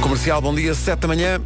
Comercial, bom dia, 7 da manhã.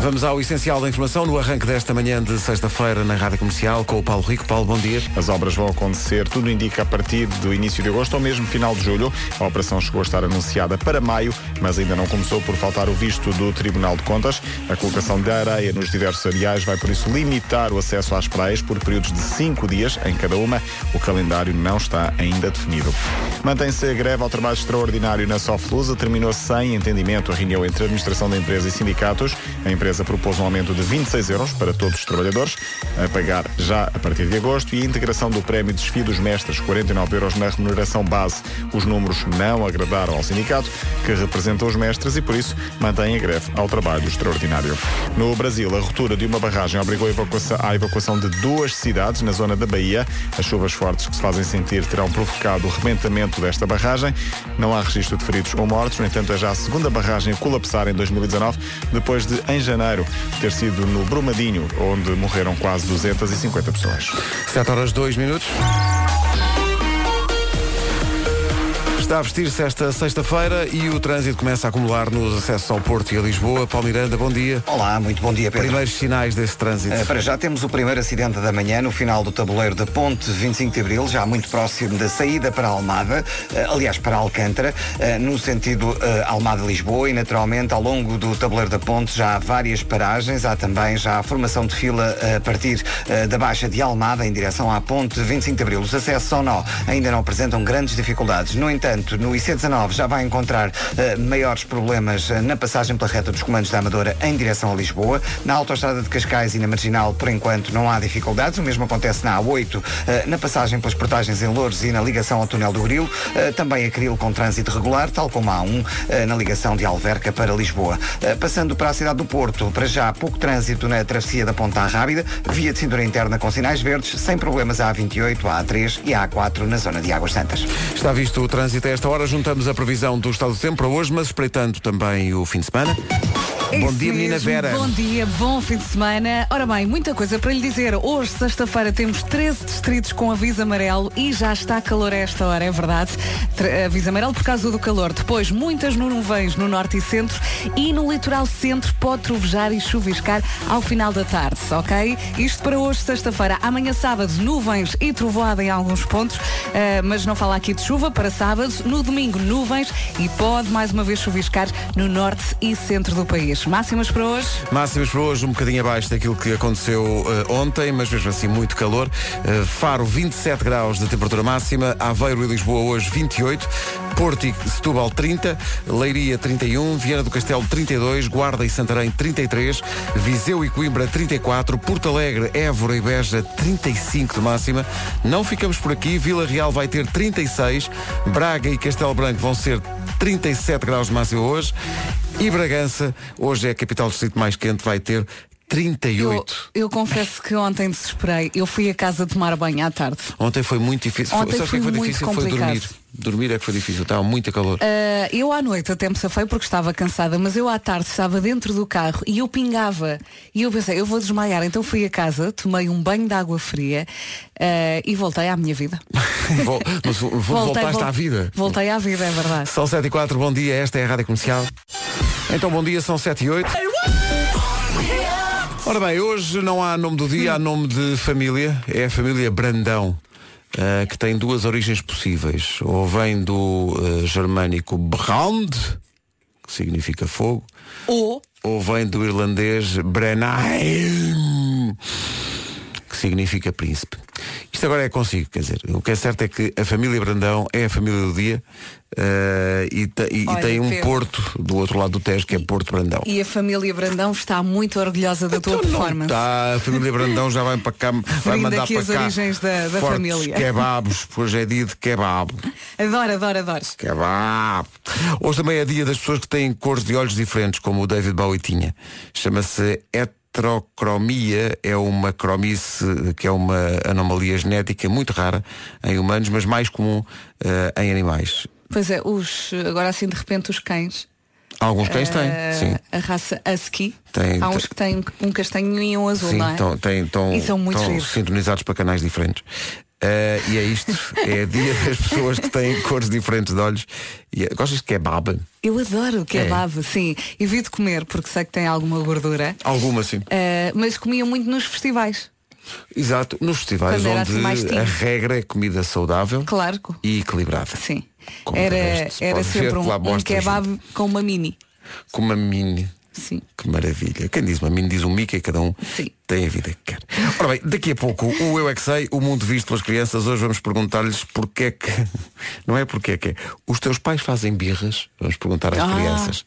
Vamos ao essencial da informação no arranque desta manhã de sexta-feira na Rádio Comercial com o Paulo Rico. Paulo, bom dia. As obras vão acontecer, tudo indica a partir do início de agosto ou mesmo final de julho. A operação chegou a estar anunciada para maio, mas ainda não começou por faltar o visto do Tribunal de Contas. A colocação de areia nos diversos areais vai por isso limitar o acesso às praias por períodos de cinco dias em cada uma. O calendário não está ainda definido. Mantém-se a greve ao trabalho extraordinário na Soflusa. Terminou sem entendimento a reunião entre a administração da empresa e sindicatos. A empresa empresa propôs um aumento de 26 euros para todos os trabalhadores, a pagar já a partir de agosto, e a integração do prémio de desfile dos mestres, 49 euros na remuneração base. Os números não agradaram ao sindicato, que representa os mestres e, por isso, mantém a greve ao trabalho extraordinário. No Brasil, a ruptura de uma barragem obrigou à evacuação de duas cidades na zona da Bahia. As chuvas fortes que se fazem sentir terão provocado o rebentamento desta barragem. Não há registro de feridos ou mortos, no entanto, é já a segunda barragem a colapsar em 2019, depois de, em janeiro, Janeiro ter sido no Brumadinho, onde morreram quase 250 pessoas. 7 horas 2 minutos. Está a vestir-se esta sexta-feira e o trânsito começa a acumular nos acessos ao Porto e a Lisboa. Paulo Miranda, bom dia. Olá, muito bom dia, Pedro. Primeiros sinais desse trânsito. Uh, para já temos o primeiro acidente da manhã no final do tabuleiro da Ponte 25 de Abril, já muito próximo da saída para Almada, uh, aliás, para Alcântara, uh, no sentido Almada-Lisboa e, naturalmente, ao longo do tabuleiro da Ponte já há várias paragens, há também já a formação de fila a partir da Baixa de Almada em direção à Ponte 25 de Abril. Os acessos ao nó ainda não apresentam grandes dificuldades. No entanto, no IC19 já vai encontrar uh, maiores problemas uh, na passagem pela reta dos comandos da Amadora em direção a Lisboa. Na autoestrada de Cascais e na Marginal, por enquanto, não há dificuldades. O mesmo acontece na A8, uh, na passagem pelas portagens em Louros e na ligação ao túnel do Grilo. também a Cril com trânsito regular, tal como a A1 na ligação de Alverca para Lisboa. passando para a cidade do Porto, para já pouco trânsito na travessia da Ponta Rábida, via de cintura interna com sinais verdes, sem problemas a A28, a A3 e a A4 na zona de Águas Santas. Está visto o trânsito esta hora, juntamos a previsão do estado do tempo para hoje, mas espreitando também o fim de semana. É bom dia, menina Vera. Bom dia, bom fim de semana. Ora bem, muita coisa para lhe dizer. Hoje, sexta-feira, temos 13 distritos com aviso amarelo e já está calor a esta hora, é verdade. Aviso amarelo por causa do calor. Depois, muitas nuvens no norte e centro e no litoral centro pode trovejar e chuviscar ao final da tarde, ok? Isto para hoje, sexta-feira. Amanhã, sábado, nuvens e trovoada em alguns pontos, uh, mas não fala aqui de chuva para sábado. No domingo, nuvens e pode mais uma vez chuviscar no norte e centro do país. Máximas para hoje? Máximas para hoje, um bocadinho abaixo daquilo que aconteceu uh, ontem, mas mesmo assim muito calor. Uh, Faro, 27 graus de temperatura máxima. Aveiro e Lisboa hoje, 28. Porto e Setúbal, 30. Leiria, 31. Viana do Castelo, 32. Guarda e Santarém, 33. Viseu e Coimbra, 34. Porto Alegre, Évora e Beja, 35 de máxima. Não ficamos por aqui. Vila Real vai ter 36. Braga e Castelo Branco vão ser 37 graus de máxima hoje. E Bragança, hoje é a capital do distrito mais quente, vai ter 38. Eu, eu, confesso que ontem desesperei. Eu fui a casa tomar banho à tarde. Ontem foi muito difícil. Ontem Sabe foi, que foi difícil? Complicado. Foi dormir. Dormir é que foi difícil, estava muito calor. Uh, eu à noite até me safei porque estava cansada, mas eu à tarde estava dentro do carro e eu pingava. E eu pensei, eu vou desmaiar. Então fui a casa, tomei um banho de água fria uh, e voltei à minha vida. Vol mas voltei, voltaste vol à vida. Voltei à vida, é verdade. São 7 e 4, bom dia, esta é a Rádio Comercial. Então bom dia, são 7 e 8. Ora bem, hoje não há nome do dia, há nome de família. É a família Brandão. Uh, que tem duas origens possíveis. Ou vem do uh, germânico Brand, que significa fogo, ou, ou vem do irlandês Brenheim, que significa príncipe. Isto agora é consigo, quer dizer, o que é certo é que a família Brandão é a família do dia uh, e, e, Olha, e, tem um Pedro. porto do outro lado do Tejo que é Porto Brandão. E a família Brandão está muito orgulhosa da tua então performance. Tá, a família Brandão já vai para cá, vai mandar aqui para as cá origens da, da família. kebabos, hoje é dia de kebab. Adoro, adoro, adoro. Kebab. Hoje também é dia das pessoas que têm cores de olhos diferentes, como o David Bowie tinha. Chama-se Et heterocromia é uma cromice que é uma anomalia genética muito rara em humanos, mas mais comum uh, em animais. Pois é, os, agora assim de repente os cães. Alguns cães uh, têm, sim. A raça Husky. Tem, Há uns que têm um castanho e um azul, sim, não é? Tão, e são muito tão sintonizados para canais diferentes. Uh, e é isto, é dia das pessoas que têm cores diferentes de olhos. E, é, gostas de kebab? Eu adoro kebab, é. sim. Evito comer porque sei que tem alguma gordura. Alguma, sim. Uh, mas comia muito nos festivais. Exato, nos festivais onde assim a regra é comida saudável claro. e equilibrada. Sim. Como era era sempre um, um kebab com uma mini. Com uma mini. Sim. Que maravilha. Quem diz uma mim diz um Mickey, cada um Sim. tem a vida que quer. Ora bem, daqui a pouco o Eu É Que Sei, o mundo visto pelas crianças, hoje vamos perguntar-lhes porque é que. Não é porque é que é. Os teus pais fazem birras, vamos perguntar às ah. crianças.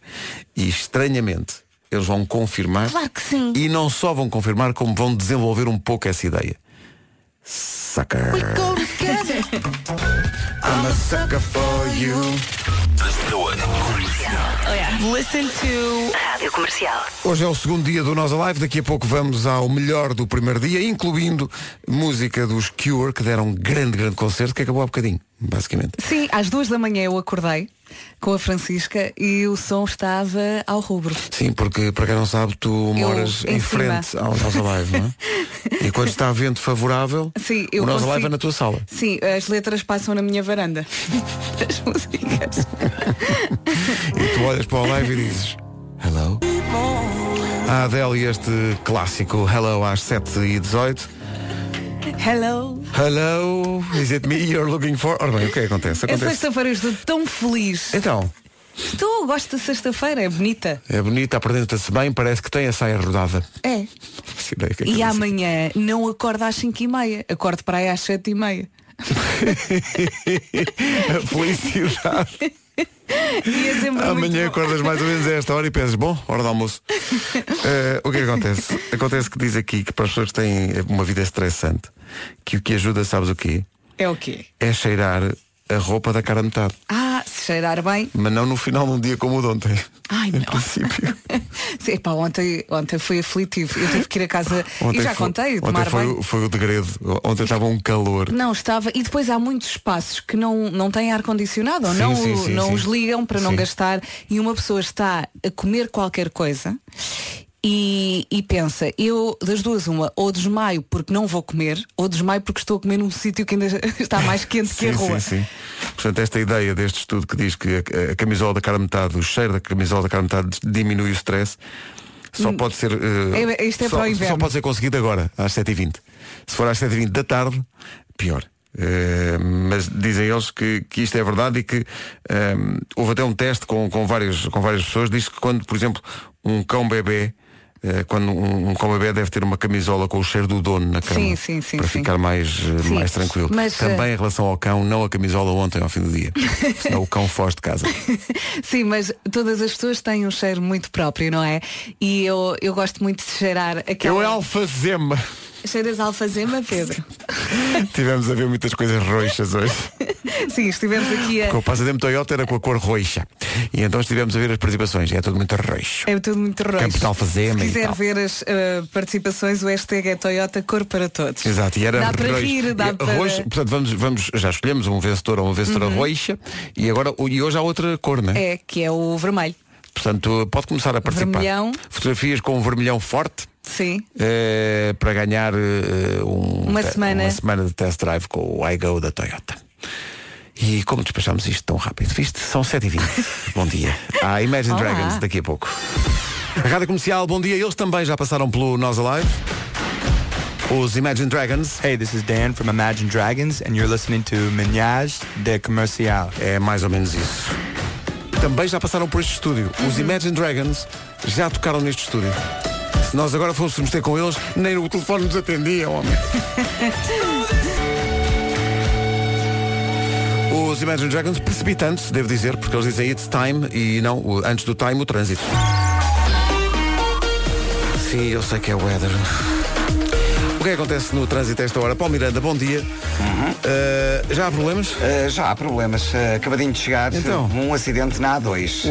E estranhamente, eles vão confirmar. Claro que sim. E não só vão confirmar, como vão desenvolver um pouco essa ideia. Sucker. I'm a sucker for you. Oh, yeah. Listen to Rádio Comercial. Hoje é o segundo dia do Nós Alive. Daqui a pouco vamos ao melhor do primeiro dia, incluindo música dos Cure, que deram um grande, grande concerto que acabou há bocadinho, basicamente. Sim, às duas da manhã eu acordei com a Francisca e o som estava ao rubro. Sim, porque para quem não sabe, tu moras em, em frente ao Nós Alive, não é? e quando está vento favorável, Sim, o Nós consigo... Alive é na tua sala. Sim, as letras passam na minha varanda. as músicas. e tu olhas para o live e dizes Hello. A Adele e este clássico Hello às 7h18. Hello. Hello, is it me you're looking for? Ora bem, o que é que acontece? acontece? É sexta-feira, estou tão feliz. Então. Estou, gosto da sexta-feira, é bonita. É bonita, apresenta-se bem, parece que tem a saia rodada. É. Que é e amanhã não acordo às 5 e meia, acordo para aí às 7 e felicidade. Amanhã acordas mais ou menos a esta hora e pensas, bom, hora do almoço. Uh, o que, é que acontece? Acontece que diz aqui que para as pessoas que têm uma vida estressante, que o que ajuda, sabes o quê? É o quê? É cheirar a roupa da cara metade. Ah, se cheirar bem. Mas não no final de um dia como o de ontem. Ai, em não. princípio. Sim, pá, ontem, ontem foi aflitivo. Eu tive que ir a casa ontem e já foi, contei, ontem foi, bem. foi o degredo. Ontem estava um calor. Não, estava. E depois há muitos espaços que não, não têm ar-condicionado ou não, sim, sim, não sim. os ligam para não gastar. E uma pessoa está a comer qualquer coisa e, e, pensa, eu das duas uma, ou desmaio porque não vou comer, ou desmaio porque estou a comer num sítio que ainda está mais quente sim, que a rua. Sim, sim. Portanto, esta ideia deste estudo que diz que a, a camisola da cara metade, o cheiro da camisola da cara metade diminui o stress, só hum. pode ser. Uh, é, isto é só, para o inverno. só pode ser conseguido agora, às 7h20. Se for às 7h20 da tarde, pior. Uh, mas dizem eles que, que isto é verdade e que uh, houve até um teste com, com, várias, com várias pessoas, diz que quando, por exemplo, um cão bebê eh, quando um, um bebê deve ter uma camisola com o cheiro do dono na cama sim, sim, sim, para ficar mais, eh, mais tranquilo. Mas, Também uh... em relação ao cão, não a camisola ontem ao fim do dia. senão o cão foge de casa. sim, mas todas as pessoas têm um cheiro muito próprio, não é? E eu, eu gosto muito de cheirar aquela. Eu é alfazema. Cheiras alfazema, Pedro? Tivemos a ver muitas coisas roxas hoje. Sim, estivemos aqui a. Com o passatempo Toyota era com a cor roxa. E então estivemos a ver as participações. É tudo muito roxo. É tudo muito roxo. Campo de alfazema. Se quiser ver as uh, participações, o hashtag é Toyota Cor para Todos. Exato. E era dá para roxo. rir, dá para. Roxo, portanto, vamos, vamos, já escolhemos um vencedor ou uma vencedora uhum. roxa. E, agora, e hoje há outra cor, não é? É, que é o vermelho. Portanto, pode começar a participar. Vermelhão. Fotografias com um vermelhão forte. Sim. Uh, para ganhar uh, um, uma, semana. uma semana de test drive com o iGo da Toyota. E como despachamos isto tão rápido? Viste? São 7h20. bom dia. Há Imagine Olá. Dragons daqui a pouco. Rádio Comercial, bom dia. Eles também já passaram pelo Nós Alive. Os Imagine Dragons. Hey, this is Dan from Imagine Dragons and you're listening to Menage de Comercial. É mais ou menos isso. Também já passaram por este estúdio. Os uhum. Imagine Dragons já tocaram neste estúdio. Se nós agora fôssemos ter com eles, nem o telefone nos atendia, homem. Os Imagine Dragons precipitantes, devo dizer, porque eles dizem it's time e não, antes do time, o trânsito. Sim, eu sei que é weather. O que é que acontece no trânsito a esta hora? Paulo Miranda, bom dia. Uhum. Uh, já há problemas? Uh, já há problemas. Uh, acabadinho de chegar então. um acidente na A2,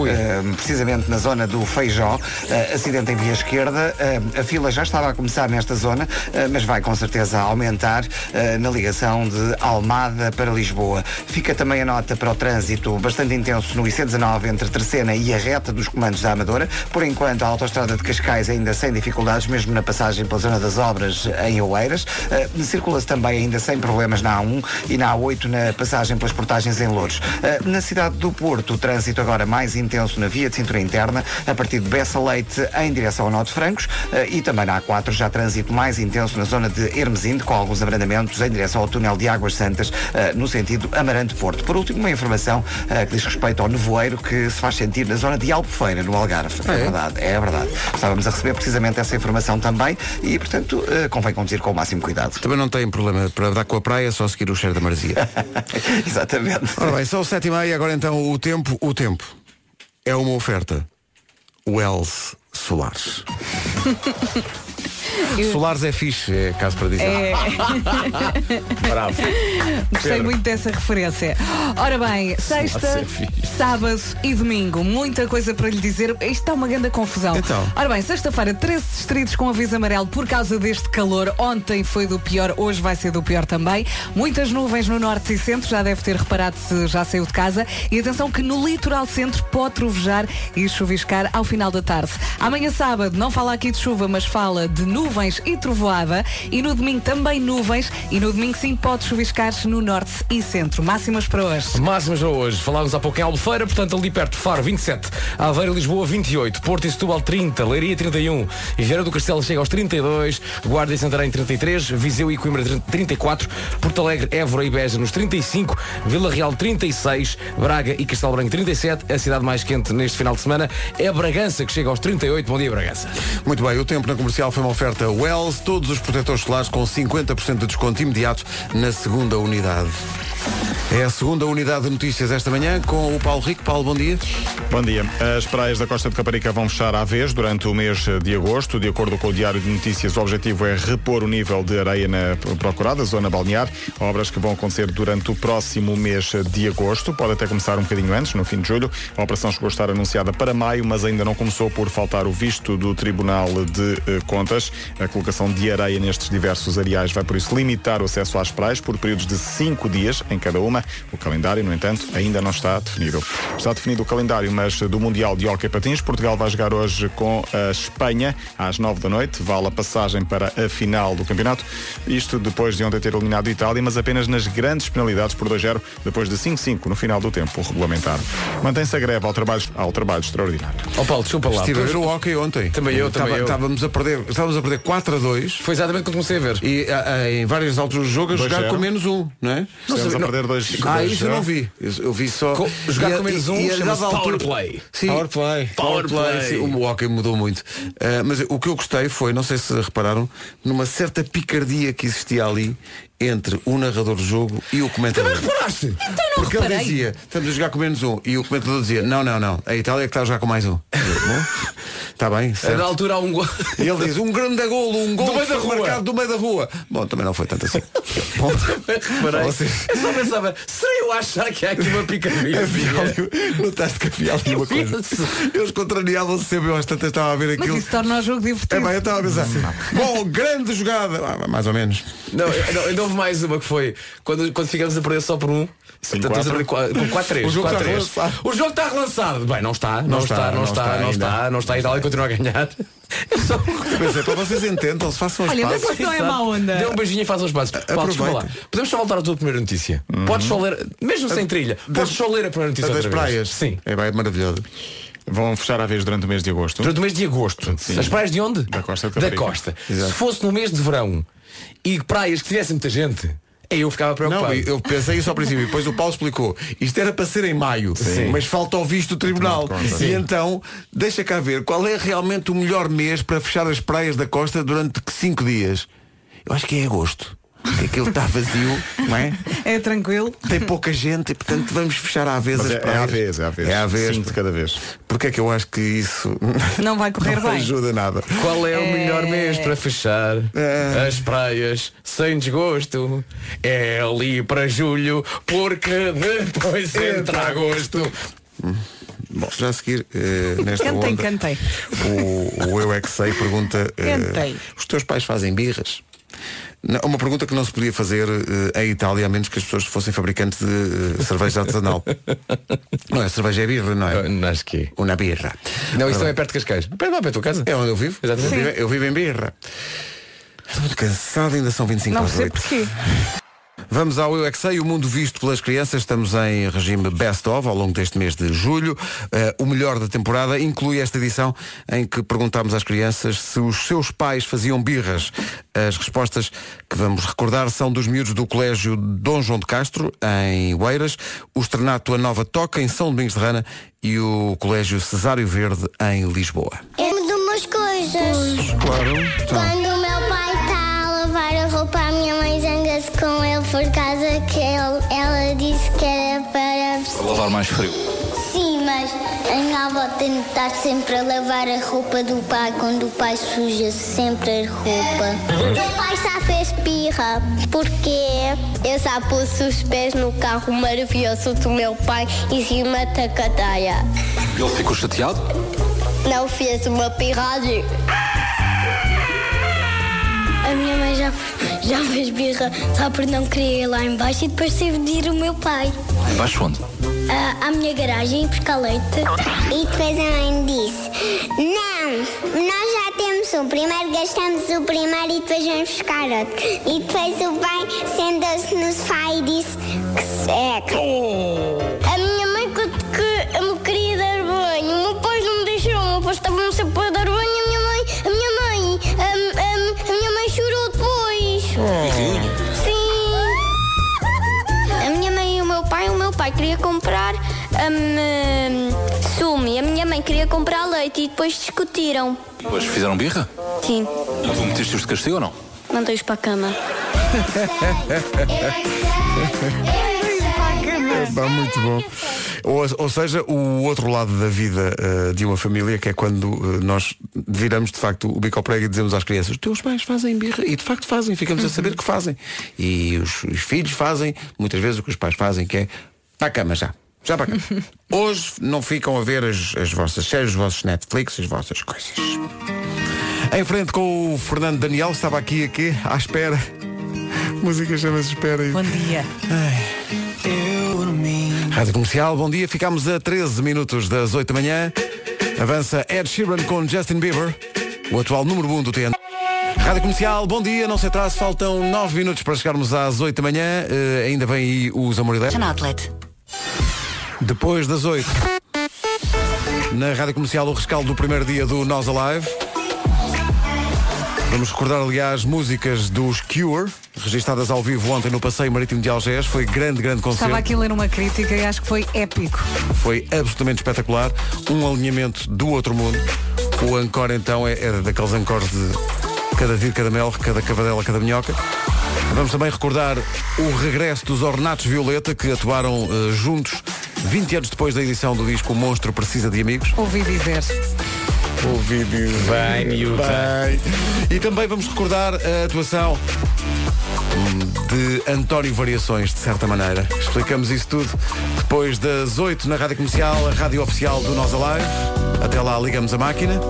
precisamente na zona do Feijó. acidente em via esquerda. a fila já estava a começar nesta zona, mas vai com certeza aumentar na ligação de Almada para Lisboa. Fica também a nota para o trânsito bastante intenso no IC19 entre Terceira e a reta dos comandos da Amadora. Por enquanto, a autoestrada de Cascais ainda sem dificuldades, mesmo na passagem pela zona das obras em Oeiras. Uh, Circula-se também ainda sem problemas na A1 e na A8 na passagem pelas portagens em Louros. Uh, na cidade do Porto, o trânsito agora mais intenso na via de cintura interna, a partir de Bessa Leite em direção ao Norte Francos uh, e também na A4 já trânsito mais intenso na zona de Hermesinde, com alguns abrandamentos em direção ao túnel de Águas Santas, no sentido Amarante-Porto. Por último, uma informação que diz respeito ao nevoeiro que se faz sentir na zona de Albufeira, no Algarve. É, é verdade, é verdade. Estávamos a receber precisamente essa informação também e, portanto, convém conduzir com o máximo cuidado. Também não tem problema para dar com a praia, só seguir o cheiro da marzia. Exatamente. Ora bem, são sete e meia, agora então o tempo, o tempo é uma oferta. Wells Solares. Eu... Solares é fixe, é caso para dizer. É... Bravo. Gostei Pedro. muito dessa referência. Ora bem, sexta, é sábado e domingo. Muita coisa para lhe dizer. Isto está uma grande confusão. Então. Ora bem, sexta-feira, 13 distritos com aviso amarelo por causa deste calor. Ontem foi do pior, hoje vai ser do pior também. Muitas nuvens no norte e centro, já deve ter reparado se já saiu de casa. E atenção que no litoral centro pode trovejar e chuviscar ao final da tarde. Amanhã sábado, não fala aqui de chuva, mas fala de nuvens nuvens e trovoada. E no domingo também nuvens. E no domingo sim pode chuviscar no norte e centro. Máximas para hoje. Máximas para hoje. Falámos há pouco em Albufeira, portanto ali perto Faro 27, Aveiro e Lisboa 28, Porto e Setúbal 30, Leiria 31, e Vieira do Castelo chega aos 32, Guarda e Santarém 33, Viseu e Coimbra 34, Porto Alegre, Évora e Beja nos 35, Vila Real 36, Braga e Castelo Branco 37. A cidade mais quente neste final de semana é Bragança, que chega aos 38. Bom dia, Bragança. Muito bem, o tempo na comercial foi uma oferta Wells, todos os protetores solares com 50% de desconto imediato na segunda unidade. É a segunda unidade de notícias esta manhã com o Paulo Rico. Paulo, bom dia. Bom dia. As praias da Costa de Caparica vão fechar à vez durante o mês de agosto. De acordo com o Diário de Notícias, o objetivo é repor o nível de areia na procurada zona balnear. Obras que vão acontecer durante o próximo mês de agosto. Pode até começar um bocadinho antes, no fim de julho. A operação chegou a estar anunciada para maio, mas ainda não começou por faltar o visto do Tribunal de eh, Contas. A colocação de areia nestes diversos areais vai, por isso, limitar o acesso às praias por períodos de cinco dias em cada uma. O calendário, no entanto, ainda não está definido. Está definido o calendário, mas do Mundial de Hockey Patins. Portugal vai jogar hoje com a Espanha às nove da noite. Vale a passagem para a final do campeonato. Isto depois de ontem ter eliminado a Itália, mas apenas nas grandes penalidades por 2-0, depois de 5-5 no final do tempo regulamentar. Mantém-se a greve ao trabalho, ao trabalho extraordinário. Ó oh Paulo, desculpa lá. Estive a ver o hockey ontem. Também eu, também eu. Estávamos a perder, estávamos a perder 4 a 2. Foi exatamente quando comecei a ver. E a, a, em várias alturas do jogo a jogar com menos um, não é? Não, a perder 2 ah, isso eu não vi. Eu, vi só. Com, jogar com menos um e, e Power Play. Sim, Power Play. Power, Play. Sim, o hockey mudou muito. Uh, mas o que eu gostei foi, não sei se repararam, numa certa picardia que existia ali entre o narrador do jogo e o comentador. Também reparaste? Então não Porque reparei. ele dizia, estamos a jogar com menos um. E o comentador dizia, não, não, não. A Itália é que está a jogar com mais um. Está bem, certo. Na altura há um gol. E ele diz, um grande golo, um gol do meio da rua. marcado do meio da rua. Bom, também não foi tanto assim. Bom, reparei. Vocês... Eu só pensava, será eu achar que há aqui uma picardia? Notaste que havia ali uma coisa. Eles contrariavam-se sempre, eu às tantas estava a ver aquilo. Mas isso torna o jogo divertido. É bem, eu estava a pensar. Bom, grande jogada. Ah, mais ou menos. Não, não, não houve mais uma que foi quando, quando ficamos a perder só por um. Com 4-3. O jogo está relançado. O jogo está relançado. Bem, não está, não, está, não está, não está, não está. A Itália continua a ganhar. Pois é, para vocês entendam, se façam os Olha, passos. mas não é má onda. Dê um beijinho e façam os passos. Paulo, lá. Podemos só voltar à tua primeira notícia. Uhum. Podes só ler, mesmo sem trilha, podes só ler a primeira notícia. das praias. Sim. É bem maravilhoso. Vão fechar a vez durante o mês de agosto. Durante o mês de agosto. Sim. As praias de onde? Da costa. Da costa. Exato. Se fosse no mês de verão e praias que tivessem muita gente, eu ficava preocupado. Não, eu pensei isso ao princípio. Depois o Paulo explicou. Isto era para ser em maio, Sim. mas falta o visto do tribunal. E então, deixa cá ver qual é realmente o melhor mês para fechar as praias da costa durante cinco dias. Eu acho que é agosto que aquilo está vazio, não é? É tranquilo. Tem pouca gente e portanto vamos fechar à vez Mas as é, é à vez, é à vez. É à vez. Cinco de cada vez. Porque é que eu acho que isso não vai correr não bem. ajuda nada. Qual é, é, o melhor mês para fechar é... as praias sem desgosto? É ali para julho, porque depois entra agosto. Bom, já a seguir, uh, nesta cantei, onda, cantei. O, o Eu É Que Sei pergunta uh, Os teus pais fazem birras? Uma pergunta que não se podia fazer uh, em Itália, a menos que as pessoas fossem fabricantes de uh, cerveja artesanal. não é cerveja é birra, não é? Uh, acho que Uma birra. Não, isso não é perto de Cascais. Perto lá, perto da tua casa. É onde eu vivo. Exatamente. Eu vivo, eu vivo em birra. Estou muito cansado, ainda são 25 Não sei 8. porquê. Vamos ao Eu é que Sei, o mundo visto pelas crianças. Estamos em regime best-of ao longo deste mês de julho. Eh, o melhor da temporada inclui esta edição em que perguntámos às crianças se os seus pais faziam birras. As respostas que vamos recordar são dos miúdos do Colégio Dom João de Castro, em Oeiras, o Estrenato A Nova Toca, em São Domingos de Rana e o Colégio Cesário Verde, em Lisboa. Me dou umas coisas. Claro. Então, Quando Lavar mais frio. Sim, mas a minha avó tem de estar sempre a lavar a roupa do pai quando o pai suja sempre a roupa. O meu pai já fez pirra porque eu já pus os pés no carro maravilhoso do meu pai em cima da cadeia. Ele ficou chateado? Não fez uma pirragem. A minha mãe já, já fez birra só por não querer ir lá embaixo e depois teve de ir o meu pai. Embaixo onde? à, à minha garagem buscar leite. E depois a mãe disse: Não, nós já temos um. Primeiro gastamos o primeiro e depois vamos buscar outro. E depois o pai sentou-se no sofá e disse que seca. A minha mãe que, que me queria dar banho, o meu pai não me deixou, o meu pai estava-me sempre a dar banho. Depois. Sim. A minha mãe e o meu pai, o meu pai queria comprar hum, sumo e a minha mãe queria comprar leite e depois discutiram. Depois fizeram birra? Sim, E tu meteste-os de castigo ou não? mandei-os para a cama. Pá, muito bom. Ou, ou seja, o outro lado da vida eh, de uma família, que é quando eh, nós viramos de facto o bico ao prego e dizemos às crianças, os teus pais fazem birra, e de facto fazem, ficamos a saber que fazem. E os, os filhos fazem, muitas vezes o que os pais fazem, que é para a cama já. Já para cama. Hoje não ficam a ver as, as vossas séries, os vossos Netflix, as vossas coisas. Em frente com o Fernando Daniel, estava aqui aqui, à espera. A música chama-se Espera. Bom dia. Rádio Comercial, bom dia. Ficámos a 13 minutos das 8 da manhã. Avança Ed Sheeran com Justin Bieber, o atual número 1 do TN. Rádio Comercial, bom dia, não se atrase, faltam 9 minutos para chegarmos às 8 da manhã. Eh, ainda vem aí os Outlet. Depois das 8. Na Rádio Comercial, o rescaldo do primeiro dia do Nós Alive. Vamos recordar, aliás, músicas dos Cure, registadas ao vivo ontem no Passeio Marítimo de Algés. Foi grande, grande concerto. Estava aqui a ler uma crítica e acho que foi épico. Foi absolutamente espetacular. Um alinhamento do outro mundo. O encore então é, é daqueles encores de cada vir, cada mel, cada cavadela, cada minhoca. Vamos também recordar o regresso dos Ornatos Violeta, que atuaram eh, juntos 20 anos depois da edição do disco O Monstro Precisa de Amigos. Ouvi dizer. Ouvi dizer. Bem, miúda. Bem. E também vamos recordar a atuação de António Variações, de certa maneira. Explicamos isso tudo depois das 8 na Rádio Comercial, a rádio oficial do Nós Alive. Até lá ligamos a máquina.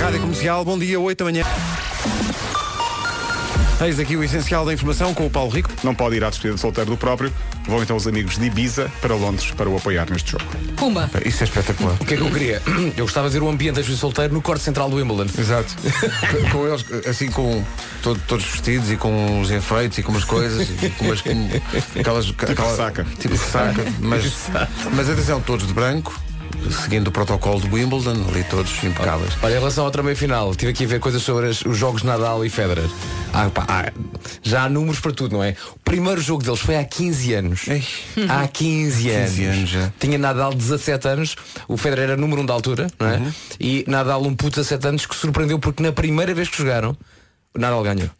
Rádio Comercial, bom dia, 8 da manhã. Eis aqui o essencial da informação com o Paulo Rico. Não pode ir à despedida de solteiro do próprio. Vão então os amigos de Ibiza para Londres para o apoiar neste jogo. Pumba. Isso é espetacular. O que é que eu queria? Eu gostava de ver o ambiente das solteiro no corte central do Wimbledon. Exato. com eles, assim, com todo- todos vestidos e com os enfeites e com umas coisas, e com umas. Com, aquelas, tipo ressaca. Tipo ressaca. Mas, mas atenção, todos de branco, seguindo o protocolo de Wimbledon, ali todos impecáveis. Olha, em relação ao também final, tive aqui a ver coisas sobre as- os jogos Nadal e Federer. Ah, pá, há- já há números para tudo, não é? O primeiro jogo deles foi há 15 anos. Ei. Há 15 anos. 15 anos já. Tinha Nadal 17 anos, o Federer era número 1 da altura, não é? Uhum. E Nadal um puto 17 anos que surpreendeu porque na primeira vez que jogaram, o Nadal ganhou.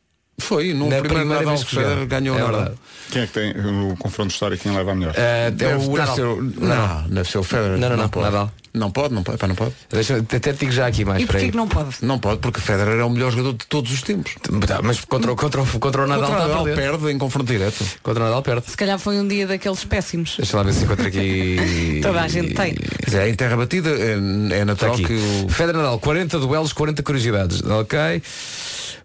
Foi, no Na primeiro primeira Nadal vez que Federer ganhou É o Nadal. verdade. Quem é que tem o confronto histórico? Quem leva a melhor? Ah, é Deve, o deve ser o- não, deve ser o Federer. Não, não, não, pode. Nadal. Não pode, não pode, pá, não pode. Deixa, até te digo já aqui mais. E porquê aí. que não pode? Não pode, porque Federer é o melhor jogador de todos os tempos. Tá, mas contra, o- contra, o- contra o Nadal Contra o está a Nadal perder. perde em confronto direto. Contra o Nadal perde. Se calhar foi um dia daqueles péssimos. Deixa lá ver se encontro aqui. Toda a gente tem. Quer dizer, em terra batida é, é Está natural aqui. que o. Federer Nadal, 40 duelos, 40 curiosidades. Ok.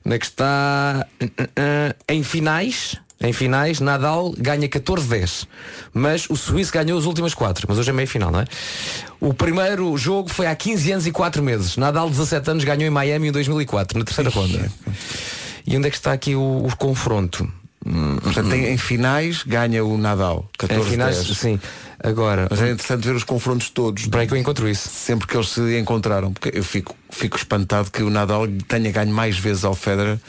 Onde é que está? Uh, uh, uh. Em finais, Em finais, Nadal ganha 14-10. Mas o Suíço ganhou as últimas quatro. Mas hoje é meia final, não é? O primeiro jogo foi há 15 anos e 4 meses. Nadal, 17 anos, ganhou em Miami em 2004, na terceira ronda. E onde é que está aqui o, o confronto? Portanto, em, em finais ganha o Nadal. 14 em finais, 10. sim. Agora, Mas é interessante ver os confrontos todos. para aí que eu encontro isso. Sempre que eles se encontraram. Porque eu fico, fico espantado que o Nadal tenha ganho mais vezes ao Federer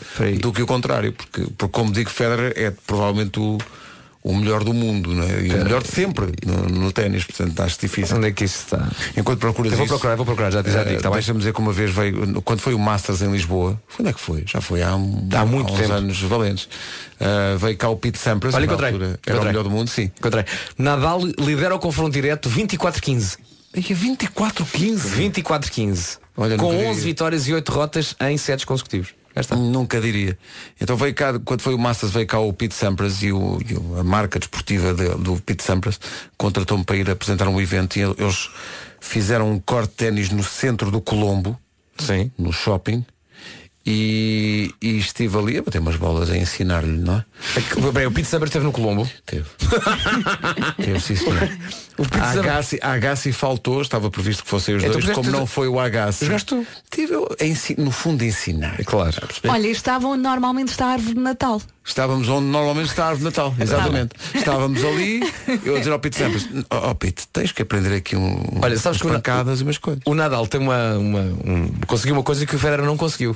do que o contrário. Porque, porque como digo, Federer é provavelmente o, o melhor do mundo. Não é? E o melhor de sempre no, no ténis. Portanto, acho difícil. Onde é que isso está? Enquanto procuras Eu vou isso, procurar, vou procurar, já, já eh, digo, está bem? Deixa-me dizer que uma vez veio, quando foi o Masters em Lisboa, quando é que foi? Já foi há, um, Há muito uns tempo. anos valentes. Eh, veio cá o Pete Sampras, Olha, encontrei. altura era Encontrei. o melhor do mundo, sim. Encontrei. Nadal lidera o confronto direto 24-15. E a 24-15. 24-15. Olha, Com nunca 11 diria. vitórias e 8 derrotas em sets consecutivos. Nunca diria. Então veio cá, quando foi o Masters, veio cá o Pete Sampras e, o, e a marca desportiva de- do Pete Sampras contratou-me para ir apresentar um evento e eles fizeram um corte de ténis no centro do Colombo, Sim. no shopping, e, e estive ali a bater umas bolas a ensinar-lhe, não é? É que, bem, o Pete Sampras esteve no Colombo. Teve. Teve, sim, senhor. O Pete A Agassi, a Agassi faltou, estava previsto que fossem os Então dois, como não foi o Agassi. Jogaste tu? Tive eu, a ensi- no fundo, a ensinar. É claro. Olha, estavam normalmente está a árvore de Natal. Estávamos onde normalmente está a árvore de Natal, exatamente. Estávamos ali, eu a dizer ao Pete Sampras, ó oh, Pete, tens que aprender aqui um, Olha, sabes umas que o e umas coisas. O Nadal tem uma, uma- um- conseguiu uma coisa que o Federer não conseguiu.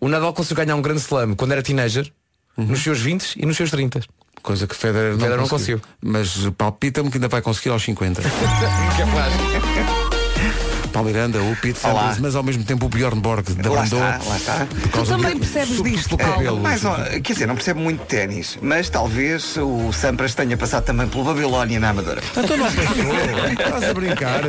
O Nadal conseguiu ganhar um grande slam quando era teenager, nos seus 20 e nos seus 30. Coisa que Federer não, Federer não conseguiu. Mas palpita-me que ainda vai conseguir aos 50. Paulo Miranda, o Pete. Sampras, mas ao mesmo tempo o Bjorn Borg da Lá Bandou. está, lá está. por Tu também do- percebes sobretudo disto, pelo Paulo. cabelo. Quer dizer, não percebo muito ténis, mas talvez o Sampras tenha passado também pela Babilónia na Amadora. Então não passou. Estás a brincar.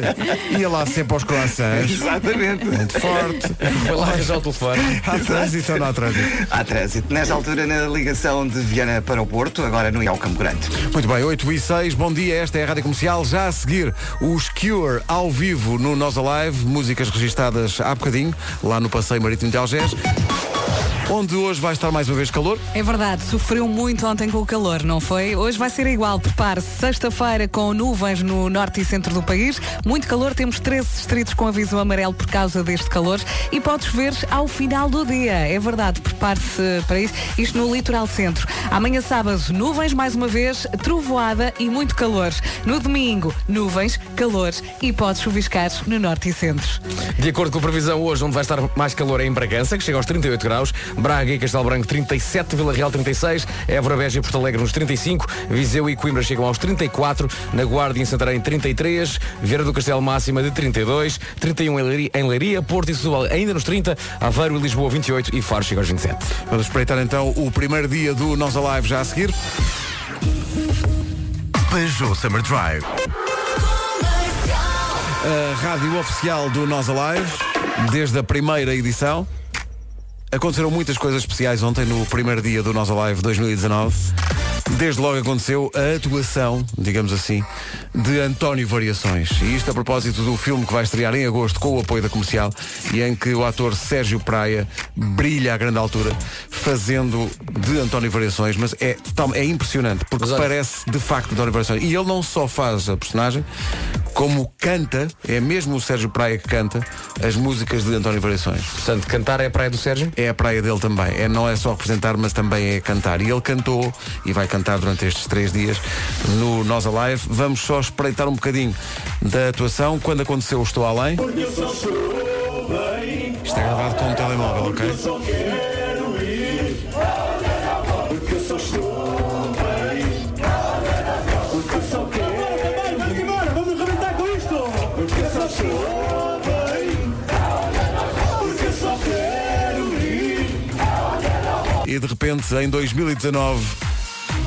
Ia lá sempre aos croissants. Exatamente. Muito forte. Foi lá arranjar o telefone. Há trânsito ou não há trânsito? Há trânsito. Nesta altura, na ligação de Viana para o Porto, agora no Ial Campo Grande. Muito bem, 8 e 6, bom dia, esta é a Rádio Comercial. Já a seguir, os Cure ao vivo no Nós Alive, músicas registadas há bocadinho, lá no Passeio Marítimo de Algés. Onde hoje vai estar mais uma vez calor. É verdade, sofreu muito ontem com o calor, não foi? Hoje vai ser igual. Prepare-se sexta-feira com nuvens no norte e centro do país. Muito calor, temos 13 distritos com aviso amarelo por causa deste calor e pode chover ao final do dia. É verdade, prepare-se para isso. Isto no litoral centro. Amanhã sábado, nuvens mais uma vez, trovoada e muito calor. No domingo, nuvens, calor e pode chuviscar no norte e centro. De acordo com a previsão, hoje onde vai estar mais calor é em Bragança, que chega aos 38 graus, Braga e Castelo Branco 37, Vila Real 36, Évora, Beja e Porto Alegre nos 35, Viseu e Coimbra chegam aos 34, na Guarda e em Santarém 33, Vieira do Castelo máxima de 32, 31 em Leiria, em Leiria Porto e Setúbal ainda nos 30, Aveiro e Lisboa 28 e Faro chega aos 27. Vamos espreitar então o primeiro dia do Nós Alive já a seguir. Peugeot Summer Drive. A rádio oficial do Nós Alive, desde a primeira edição. Aconteceram muitas coisas especiais ontem no primeiro dia do Nós Alive 2019. Desde logo aconteceu a atuação, digamos assim, de António Variações. E isto a propósito do filme que vai estrear em agosto com o apoio da comercial e em que o ator Sérgio Praia brilha à grande altura fazendo de António Variações, mas é, é impressionante porque Mas parece de facto António Variações. E ele não só faz a personagem, como canta, é mesmo o Sérgio Praia que canta as músicas de António Variações. Portanto, cantar é a praia do Sérgio? É a praia dele também. É, não é só representar, mas também é cantar. E ele cantou e vai cantar durante estes três dias no Nós Alive. Vamos só espreitar um bocadinho da atuação. Quando aconteceu Estou Além. Isto é gravado com um telemóvel, ok? E de repente, em 2019,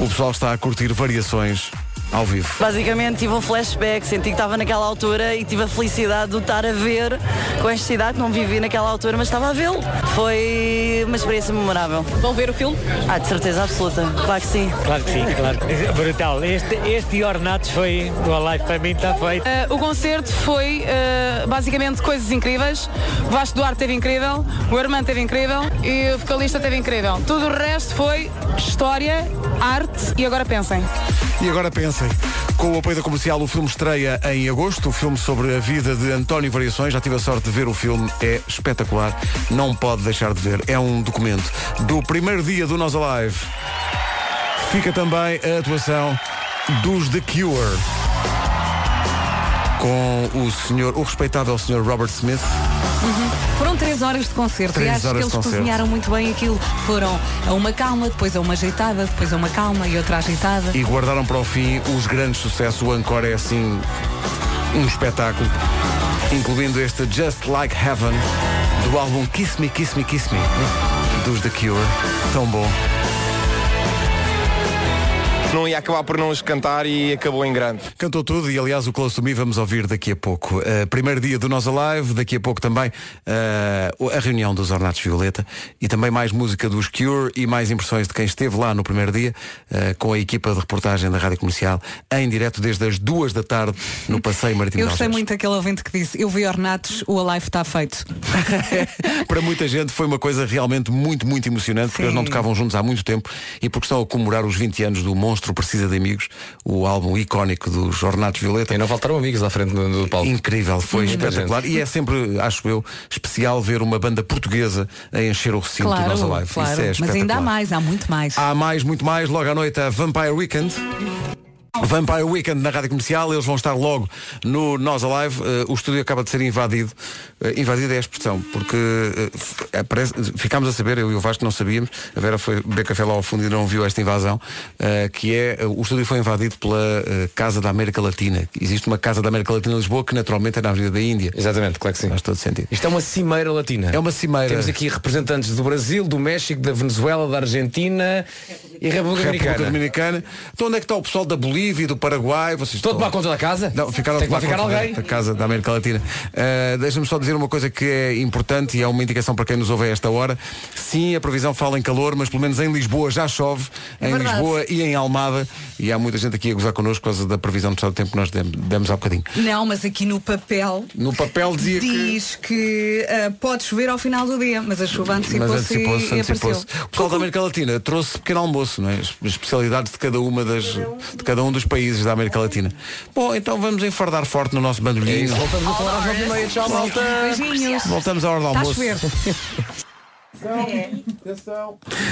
o pessoal está a curtir variações ao vivo. Basicamente tive um flashback, senti que estava naquela altura e tive a felicidade de estar a ver com esta cidade, não vivi naquela altura, mas estava a vê-lo. Foi uma experiência memorável. Vão ver o filme? Ah, de certeza absoluta, claro que sim. Claro que sim, claro. Brutal. Este, este Ornatos foi do Alive para mim está feito. Eh, o concerto foi eh, basicamente coisas incríveis. O Vasco Duarte teve incrível, o Armando teve incrível e o vocalista teve incrível. Tudo o resto foi história arte e agora pensem. E agora pensem, com o apoio da comercial, o filme estreia em agosto, o filme sobre a vida de António Variações. Já tive a sorte de ver o filme, é espetacular, não pode deixar de ver. É um documento do primeiro dia do Nós Alive. Fica também a atuação dos The Cure. Com o senhor, o respeitável senhor Robert Smith. Foram três horas de concerto Três e acho que eles cozinharam muito bem aquilo. Foram a uma calma, depois a uma ajeitada, depois a uma calma e outra ajeitada. E guardaram para o fim os grandes sucessos. O Encore é assim um espetáculo. Incluindo este Just Like Heaven do álbum Kiss Me, Kiss Me, Kiss Me dos The Cure. Tão bom. Não ia acabar por não os cantar e acabou em grande. Cantou tudo e aliás o Close to Me vamos ouvir daqui a pouco. Uh, primeiro dia do Nós Alive, daqui a pouco também uh, a reunião dos Ornatos Violeta e também mais música dos Cure e mais impressões de quem esteve lá no primeiro dia uh, com a equipa de reportagem da Rádio Comercial em direto desde as duas da tarde no Passeio Marítimo Eu gostei muito daquele ouvinte que disse, eu vi Ornatos, o Alive está feito. Para muita gente foi uma coisa realmente muito, muito emocionante porque Sim. eles não tocavam juntos há muito tempo e porque estão a comemorar os 20 anos do Monstro Precisa de Amigos, o álbum icónico dos Ornatos Violeta. E não faltaram amigos à frente do, do palco. Incrível, foi Muita espetacular. gente. E é sempre, acho eu, especial ver uma banda portuguesa a encher o recinto do claro, nosso live. claro. Isso é Mas ainda há mais, há muito mais. Há mais, muito mais, logo à noite a Vampire Weekend. Vampire Weekend na Rádio Comercial, eles vão estar logo no Nós Alive. Eh, o estúdio acaba de ser invadido. Eh, invadido é a expressão, porque eh, f- é, parece- ficámos a saber, eu e o Vasco não sabíamos, a Vera foi beber café lá ao fundo e não viu esta invasão, eh, que é, eh, o estúdio foi invadido pela eh, Casa da América Latina. Existe uma Casa da América Latina em Lisboa que naturalmente é na Avenida da Índia. Exatamente, claro que sim. Faz todo sentido. Isto é uma cimeira latina. É uma cimeira. Temos aqui representantes do Brasil, do México, da Venezuela, da Argentina e República República Dominicana. Dominicana. Então onde é que está o pessoal da Bolívia e do Paraguai? Vocês Estou a tomar conta da casa? Não, ficaram Tem a tomar que lá ficar conta da- alguém? da casa da América Latina. Uh, Deixa-me só dizer uma coisa que é importante e é uma indicação para quem nos ouve a esta hora. Sim, a previsão fala em calor, mas pelo menos em Lisboa já chove. É em verdade. Lisboa e em Almada. E há muita gente aqui a gozar connosco por causa da previsão do estado do tempo que nós demos, demos há bocadinho. Não, mas aqui no papel No papel dizia que. diz que ah, pode chover ao final do dia, mas a chuva antecipou-se e antecipou-se. apareceu. O pessoal da América Latina trouxe pequeno almoço, não é? As especialidades de cada uma das, de cada um dos países da América Latina. Bom, então vamos enfardar forte no nosso bandolhinho. É voltamos a falar às nove e meia. Tchau, malta. Beijinhos. Voltamos à hora do a almoço. Chover.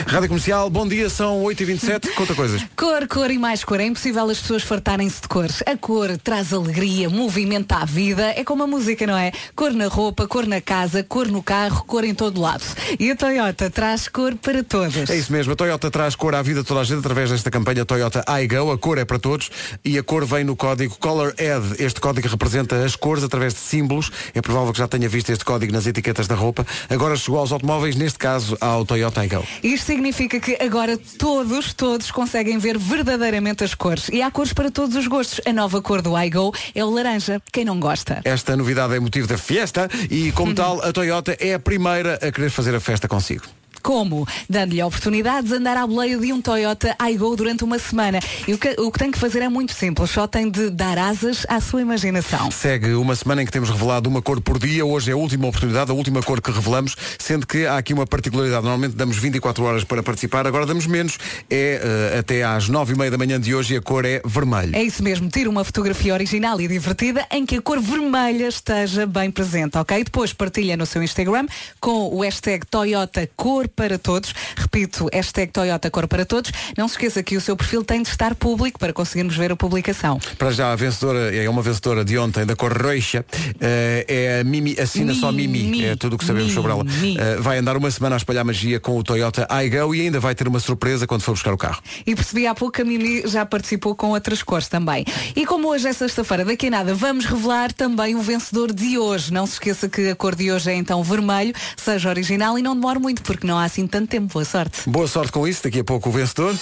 Rádio Comercial, bom dia, são 8h27, conta coisas. Cor, cor e mais cor. É impossível as pessoas fartarem-se de cores. A cor traz alegria, movimenta a vida. É como a música, não é? Cor na roupa, cor na casa, cor no carro, cor em todo lado. E a Toyota traz cor para todas. É isso mesmo, a Toyota traz cor à vida de toda a gente através desta campanha Toyota iGo, a cor é para todos e a cor vem no código Color Ed. Este código representa as cores através de símbolos. É provável que já tenha visto este código nas etiquetas da roupa. Agora chegou aos automóveis, neste caso ao Toyota iGo. Isto significa que agora todos, todos conseguem ver verdadeiramente as cores. E há cores para todos os gostos. A nova cor do iGo é o laranja. Quem não gosta? Esta novidade é motivo da fiesta e, como tal, a Toyota é a primeira a querer fazer a festa consigo. Como? Dando-lhe a oportunidade de andar à boleia de um Toyota iGo durante uma semana. E o que, o que tem que fazer é muito simples, só tem de dar asas à sua imaginação. Segue uma semana em que temos revelado uma cor por dia. Hoje é a última oportunidade, a última cor que revelamos, sendo que há aqui uma particularidade. Normalmente damos 24 horas para participar, agora damos menos. É eh, até às 9 e meia da manhã de hoje e a cor é vermelho. É isso mesmo, tira uma fotografia original e divertida em que a cor vermelha esteja bem presente, ok? Depois partilha no seu Instagram com o hashtag Toyota Cor para Todos. Repito, hashtag Toyota Cor para Todos. Não se esqueça que o seu perfil tem de estar público para conseguirmos ver a publicação. Para já a vencedora, é uma vencedora de ontem da cor roxa, eh, é a Mimi, assina só Mimi, Mimi, é tudo o que sabemos sobre ela. Eh, vai andar uma semana a espalhar magia com o Toyota iGo e ainda vai ter uma surpresa quando for buscar o carro. E percebi há pouco que a Mimi já participou com outras cores também. E como hoje é sexta-feira, daqui a nada vamos revelar também o vencedor de hoje. Não se esqueça que a cor de hoje é então vermelho, seja original e não demore muito porque não há assim tanto tempo. Boa sorte. Boa sorte com isso, daqui a pouco o vencedor.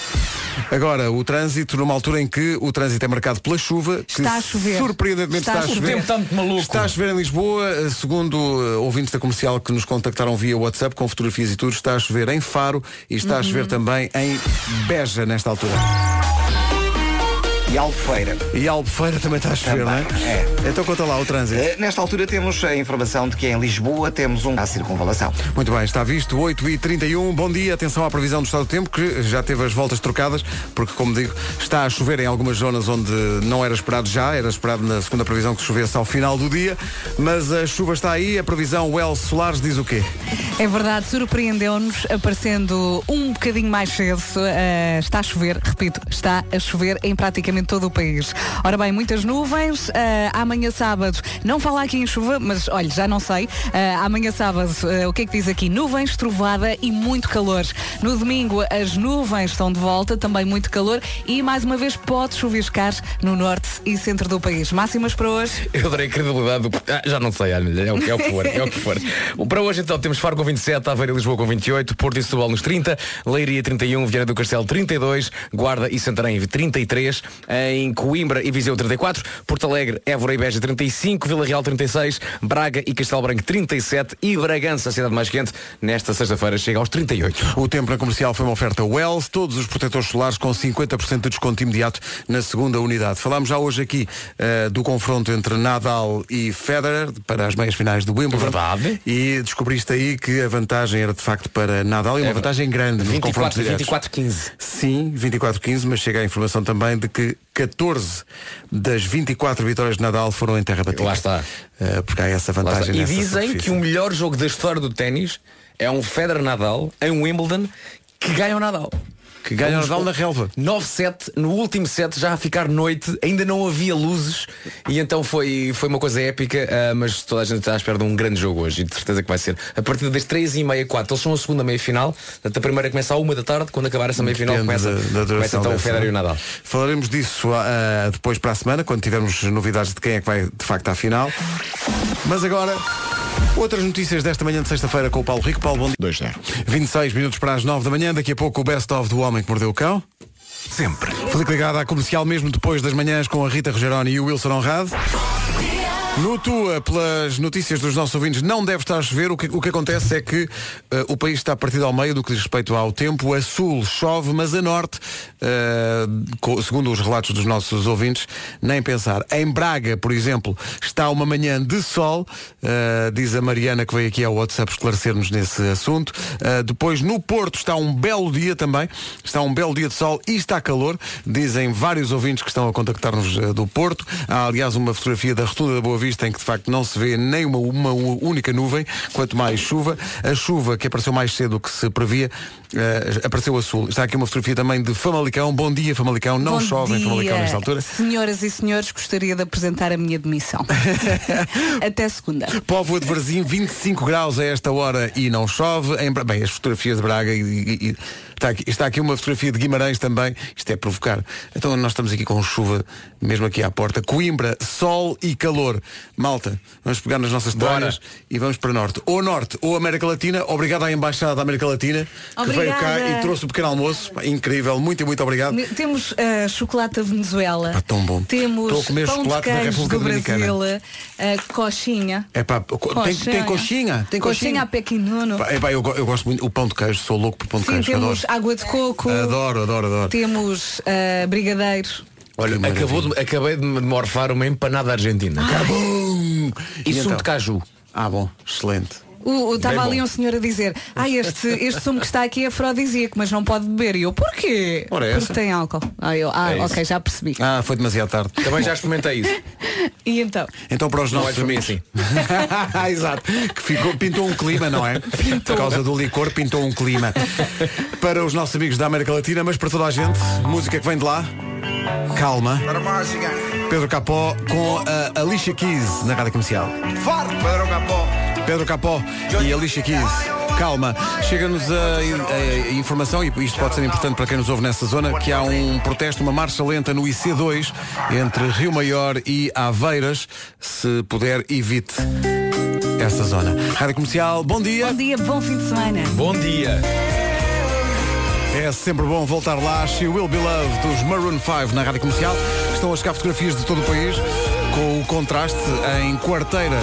Agora, o trânsito, numa altura em que o trânsito é marcado pela chuva, que Está a chover. surpreendentemente Está está, a a O chover. tempo está muito maluco. Está a chover em Lisboa, eh, segundo eh, ouvintes da comercial que nos contactaram via WhatsApp com fotografias e tudo, está a chover em Faro e está a Uhum. chover também em Beja nesta altura. E Albufeira. E Albufeira também está a chover, não é? É. Então conta lá o trânsito. Eh, Nesta altura temos a informação de que em Lisboa temos um à circunvalação. Muito bem, está visto, 8h31. Bom dia, atenção à previsão do estado do tempo, que já teve as voltas trocadas, porque, como digo, está a chover em algumas zonas onde não era esperado já, era esperado na segunda previsão que chovesse ao final do dia, mas a chuva está aí, a previsão Well Solares diz o quê? É verdade, surpreendeu-nos aparecendo um bocadinho mais cedo. eh, está a chover, repito, está a chover em praticamente todo o país. Ora bem, muitas nuvens. eh, amanhã sábado, não fala aqui em chuva, mas olha, já não sei. Eh, amanhã sábado, eh, o que é que diz aqui? Nuvens, trovada e muito calor. No domingo, as nuvens estão de volta, também muito calor e mais uma vez pode chuviscar no norte e centro do país. Máximas para hoje? Eu adorei a credibilidade do... Ah, já não sei, é o, é o que for, é o que for. Para hoje então temos Faro com 27, Aveiro e Lisboa com 28, Porto e Setúbal nos 30, Leiria 31, Viana do Castelo 32, Guarda e Santarém 33, em Coimbra e Viseu 34, Porto Alegre, Évora e Beja 35, Vila Real 36, Braga e Castelo Branco 37 e Bragança, a cidade mais quente, nesta sexta-feira chega aos 38. O tempo na comercial foi uma oferta Wells, todos os protetores solares com 50% de desconto imediato na segunda unidade. Falámos já hoje aqui eh, do confronto entre Nadal e Federer para as meias finais do Wimbledon. Verdade. E descobriste aí que a vantagem era de facto para Nadal e uma É vantagem grande nos confrontos 24, diretos. 24-15. Sim, 24-15, mas chega a informação também de que 14 das 24 vitórias de Nadal foram em terra batida. Lá está. Eh, porque há essa vantagem E dizem superfície. que o melhor jogo da história do ténis é um Federer Nadal em Wimbledon que ganha o Nadal. Que ganha o Nadal na relva. 9-7, no último set já a ficar noite, ainda não havia luzes e então foi, foi uma coisa épica, ah, mas toda a gente está à espera de um grande jogo hoje e de certeza que vai ser. A partir das 3 e meia, 4, eles são a segunda meia-final, portanto, a primeira começa à uma da tarde, quando acabar essa meia-final Depende começa, da- da duração começa então o dessa, Federer e o? Nadal. Falaremos disso ah, depois para a semana, quando tivermos novidades de quem é que vai de facto à final. Mas agora, outras notícias desta manhã de sexta-feira com o Paulo Rico. Paulo, bom dia. 2-0. 26 minutos para as 9 da manhã, daqui a pouco o best-of do Homem que Mordeu o Cão. Sempre. Fique ligado à comercial mesmo depois das manhãs com a Rita Rogeroni e o Wilson Honrado. No Tua, pelas notícias dos nossos ouvintes, não deve estar a chover. O que, o que acontece é que eh, o país está partido ao meio do que diz respeito ao tempo. A sul chove, mas a norte, co- segundo os relatos dos nossos ouvintes, nem pensar. Em Braga, por exemplo, está uma manhã de sol. eh, diz a Mariana que veio aqui ao WhatsApp esclarecer-nos nesse assunto. Eh, depois, no Porto, está um belo dia também. Está um belo dia de sol e está calor. Dizem vários ouvintes que estão a contactar-nos do Porto. Há, aliás, uma fotografia da Rotunda da Boa Vista em que, de facto, não se vê nem uma, uma única nuvem, quanto mais chuva. A chuva, que apareceu mais cedo do que se previa, eh, apareceu a sul. Está aqui uma fotografia também de Famalicão. Bom dia, Famalicão. Não Bom chove em dia. Famalicão nesta altura. Senhoras e senhores, gostaria de apresentar a minha demissão. Até segunda. Póvoa de Varzim, 25 graus a esta hora e não chove. Em Bem, as fotografias de Braga e, e- e- está, aqui, está aqui uma fotografia de Guimarães também. Isto é provocar. Então nós estamos aqui com chuva, mesmo aqui à porta. Coimbra, sol e calor. Malta, vamos pegar nas nossas toalhas e vamos para norte. Ou norte ou América Latina. Obrigado à Embaixada da América Latina que veio cá Obrigada. e trouxe o pequeno almoço. Pá, Incrível, muito e muito obrigado. Temos eh, chocolate da Venezuela. Pá, tão bom. Temos Estou a comer pão chocolate de da queijo República do Dominicana. Brasil, eh, coxinha. É pá, co- tem, tem coxinha. Tem Coxinha a pequinuno. Pá, é pá, eu, eu gosto muito. O pão de queijo, sou louco por pão de Sim, queijo. adoro. temos água de coco. Adoro, adoro, adoro. Temos eh, brigadeiro. Olha, acabou de- acabei de me morfar uma empanada argentina. Bum! E, E sumo então? de caju. Ah, bom, excelente. Estava ali um senhor a dizer Ah, este, este sumo que está aqui é afrodisíaco Mas não pode beber E eu, porquê? Ora, é Porque essa. tem álcool Ah, eu, ah É isso. ok, já percebi Ah, foi demasiado tarde. Também já experimentei isso. E então? Então para os Não nossos mim amigos- assim. Exato. Que ficou, pintou um clima, não é? Por causa do licor, pintou um clima. para os nossos amigos da América Latina, mas para toda a gente, música que vem de lá. Calma. Pedro Capó com a Alicia Keys na rádio comercial. Pedro Capó e Alicia Keys. Calma, chega-nos a, a- a informação, e isto pode ser importante para quem nos ouve nessa zona, que há um protesto, uma marcha lenta no IC2 entre Rio Maior e Aveiras. Se puder, evite essa zona. Rádio Comercial, bom dia. Bom dia, bom fim de semana Bom dia. É sempre bom voltar lá. She Will Be Loved dos Maroon 5 na Rádio Comercial. Estão a chegar fotografias de todo o país com o contraste em quarteira.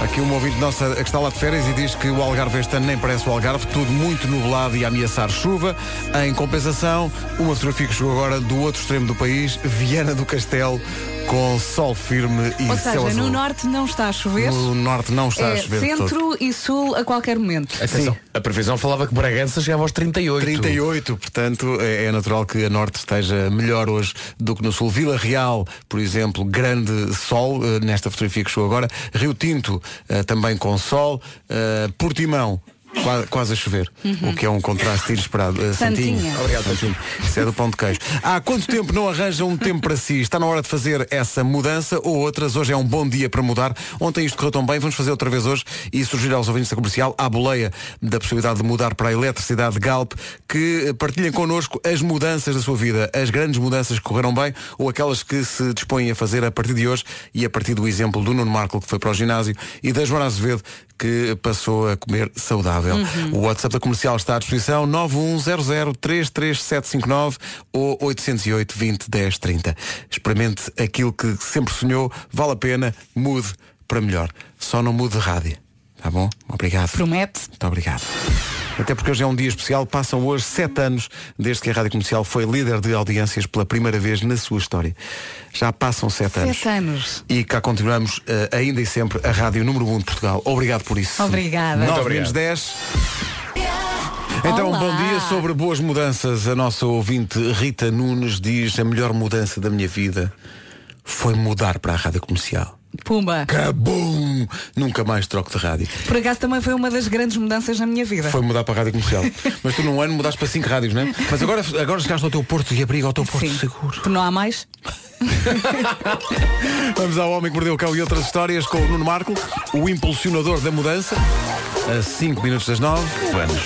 Há aqui um ouvinte nossa que está lá de férias e diz que o Algarve este ano nem parece o Algarve, tudo muito nublado e a ameaçar chuva. Em compensação, uma fotografia que chegou agora do outro extremo do país, Viana do Castelo, com sol firme e Ou céu seja, azul. no norte não está a chover. No norte não está a É, chover de todo. centro e sul a qualquer momento. Atenção, a previsão falava que Bragança chegava aos 38. 38, portanto, é, é natural que a norte esteja melhor hoje do que no sul. Vila Real, por exemplo, grande sol, eh, nesta fotografia que chegou agora. Rio Tinto, eh, também com sol. Eh, Portimão, qua- quase a chover, Uhum. o que é um contraste inesperado. Eh, Santinha. Obrigado, Santinho. Isso é do pão de queijo. Há quanto tempo não arranja um tempo para si? Está na hora de fazer essa mudança ou outras? Hoje é um bom dia para mudar. Ontem isto correu tão bem, vamos fazer outra vez hoje e surgir aos ouvintes da comercial à boleia da possibilidade de mudar para a eletricidade Galp, que eh, partilhem connosco as mudanças da sua vida, as grandes mudanças que correram bem ou aquelas que se dispõem a fazer a partir de hoje e a partir do exemplo do Nuno Marco que foi para o ginásio e da Joana Azevedo que passou a comer saudável. Uhum. O WhatsApp da comercial está à disposição 910033759 ou 808 20 10 30. Experimente aquilo que sempre sonhou, vale a pena, mude para melhor. Só não mude de rádio. Tá bom? Obrigado. Promete. Muito obrigado. Até porque hoje é um dia especial, passam hoje sete anos desde que a Rádio Comercial foi líder de audiências pela primeira vez na sua história. Já passam sete, anos. Sete anos. E cá continuamos eh, ainda e sempre a Rádio Número 1 de Portugal. Obrigado por isso. Obrigada. Nove Muito menos obrigado. 10. Então, Olá. bom dia sobre boas mudanças. A nossa ouvinte Rita Nunes diz a melhor mudança da minha vida foi mudar para a rádio comercial. Pumba. Cabum! Nunca mais troco de rádio. Por acaso também foi uma das grandes mudanças na minha vida. Foi mudar para a rádio comercial. Mas tu num ano mudaste para cinco rádios, não é? Mas agora, agora chegaste ao teu porto de abrigo, ao teu porto Sim. seguro. Porque não há mais? Vamos ao Homem que Mordeu o Cão e outras histórias com o Nuno Marco, o impulsionador da mudança, a 5 minutos das 9. Vamos.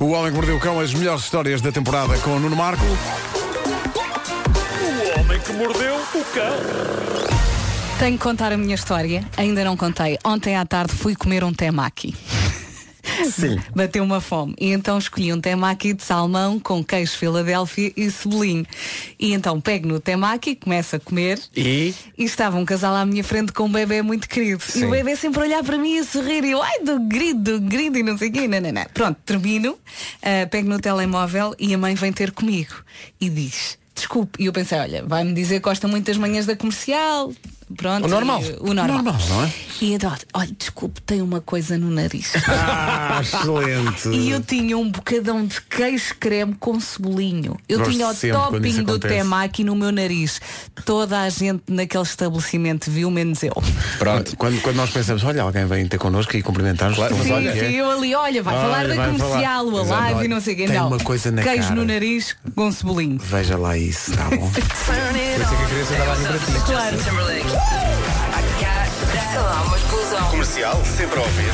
O Homem que Mordeu o Cão, as melhores histórias da temporada com o Nuno Marco. O homem que mordeu o cão. Tenho que contar a minha história. Ainda não contei. Ontem à tarde fui comer um temaki. Sim. Bateu uma fome. E então escolhi um temaki de salmão com queijo Filadélfia e cebolinho. E então pego no temaki, começo a comer. E? E estava um casal à minha frente com um bebê muito querido. E Sim. o bebê sempre a olhar para mim e a sorrir. E eu, ai, do grido, do grido e não sei o quê. Não, não, não. Pronto, termino, ah, pego no telemóvel e a mãe vem ter comigo. E diz, desculpe. E eu pensei, olha, vai-me dizer que gosta muito das manhãs da comercial. Pronto. O normal. e, o normal. Normal, não é? E então, olha, desculpe, tem uma coisa no nariz. Ah, excelente. E eu tinha um bocadão de queijo creme com cebolinho. Eu Gosto tinha o topping do acontece. temaki no meu nariz. Toda a gente naquele estabelecimento viu, menos eu. Pronto. Quando, quando nós pensamos, olha, alguém vem ter connosco e cumprimentar-nos. Claro, mas sim, olha, sim, eu ali, olha, vai Olha, falar da vai comercial, falar. Exato, live e não sei o quê. tem Não. uma coisa na Queijo cara. no nariz com cebolinho. Veja lá isso, tá bom? Por isso é que a criança estava ali para ti. Claro. Sei lá, uma explosão. Comercial, sempre a ouvir.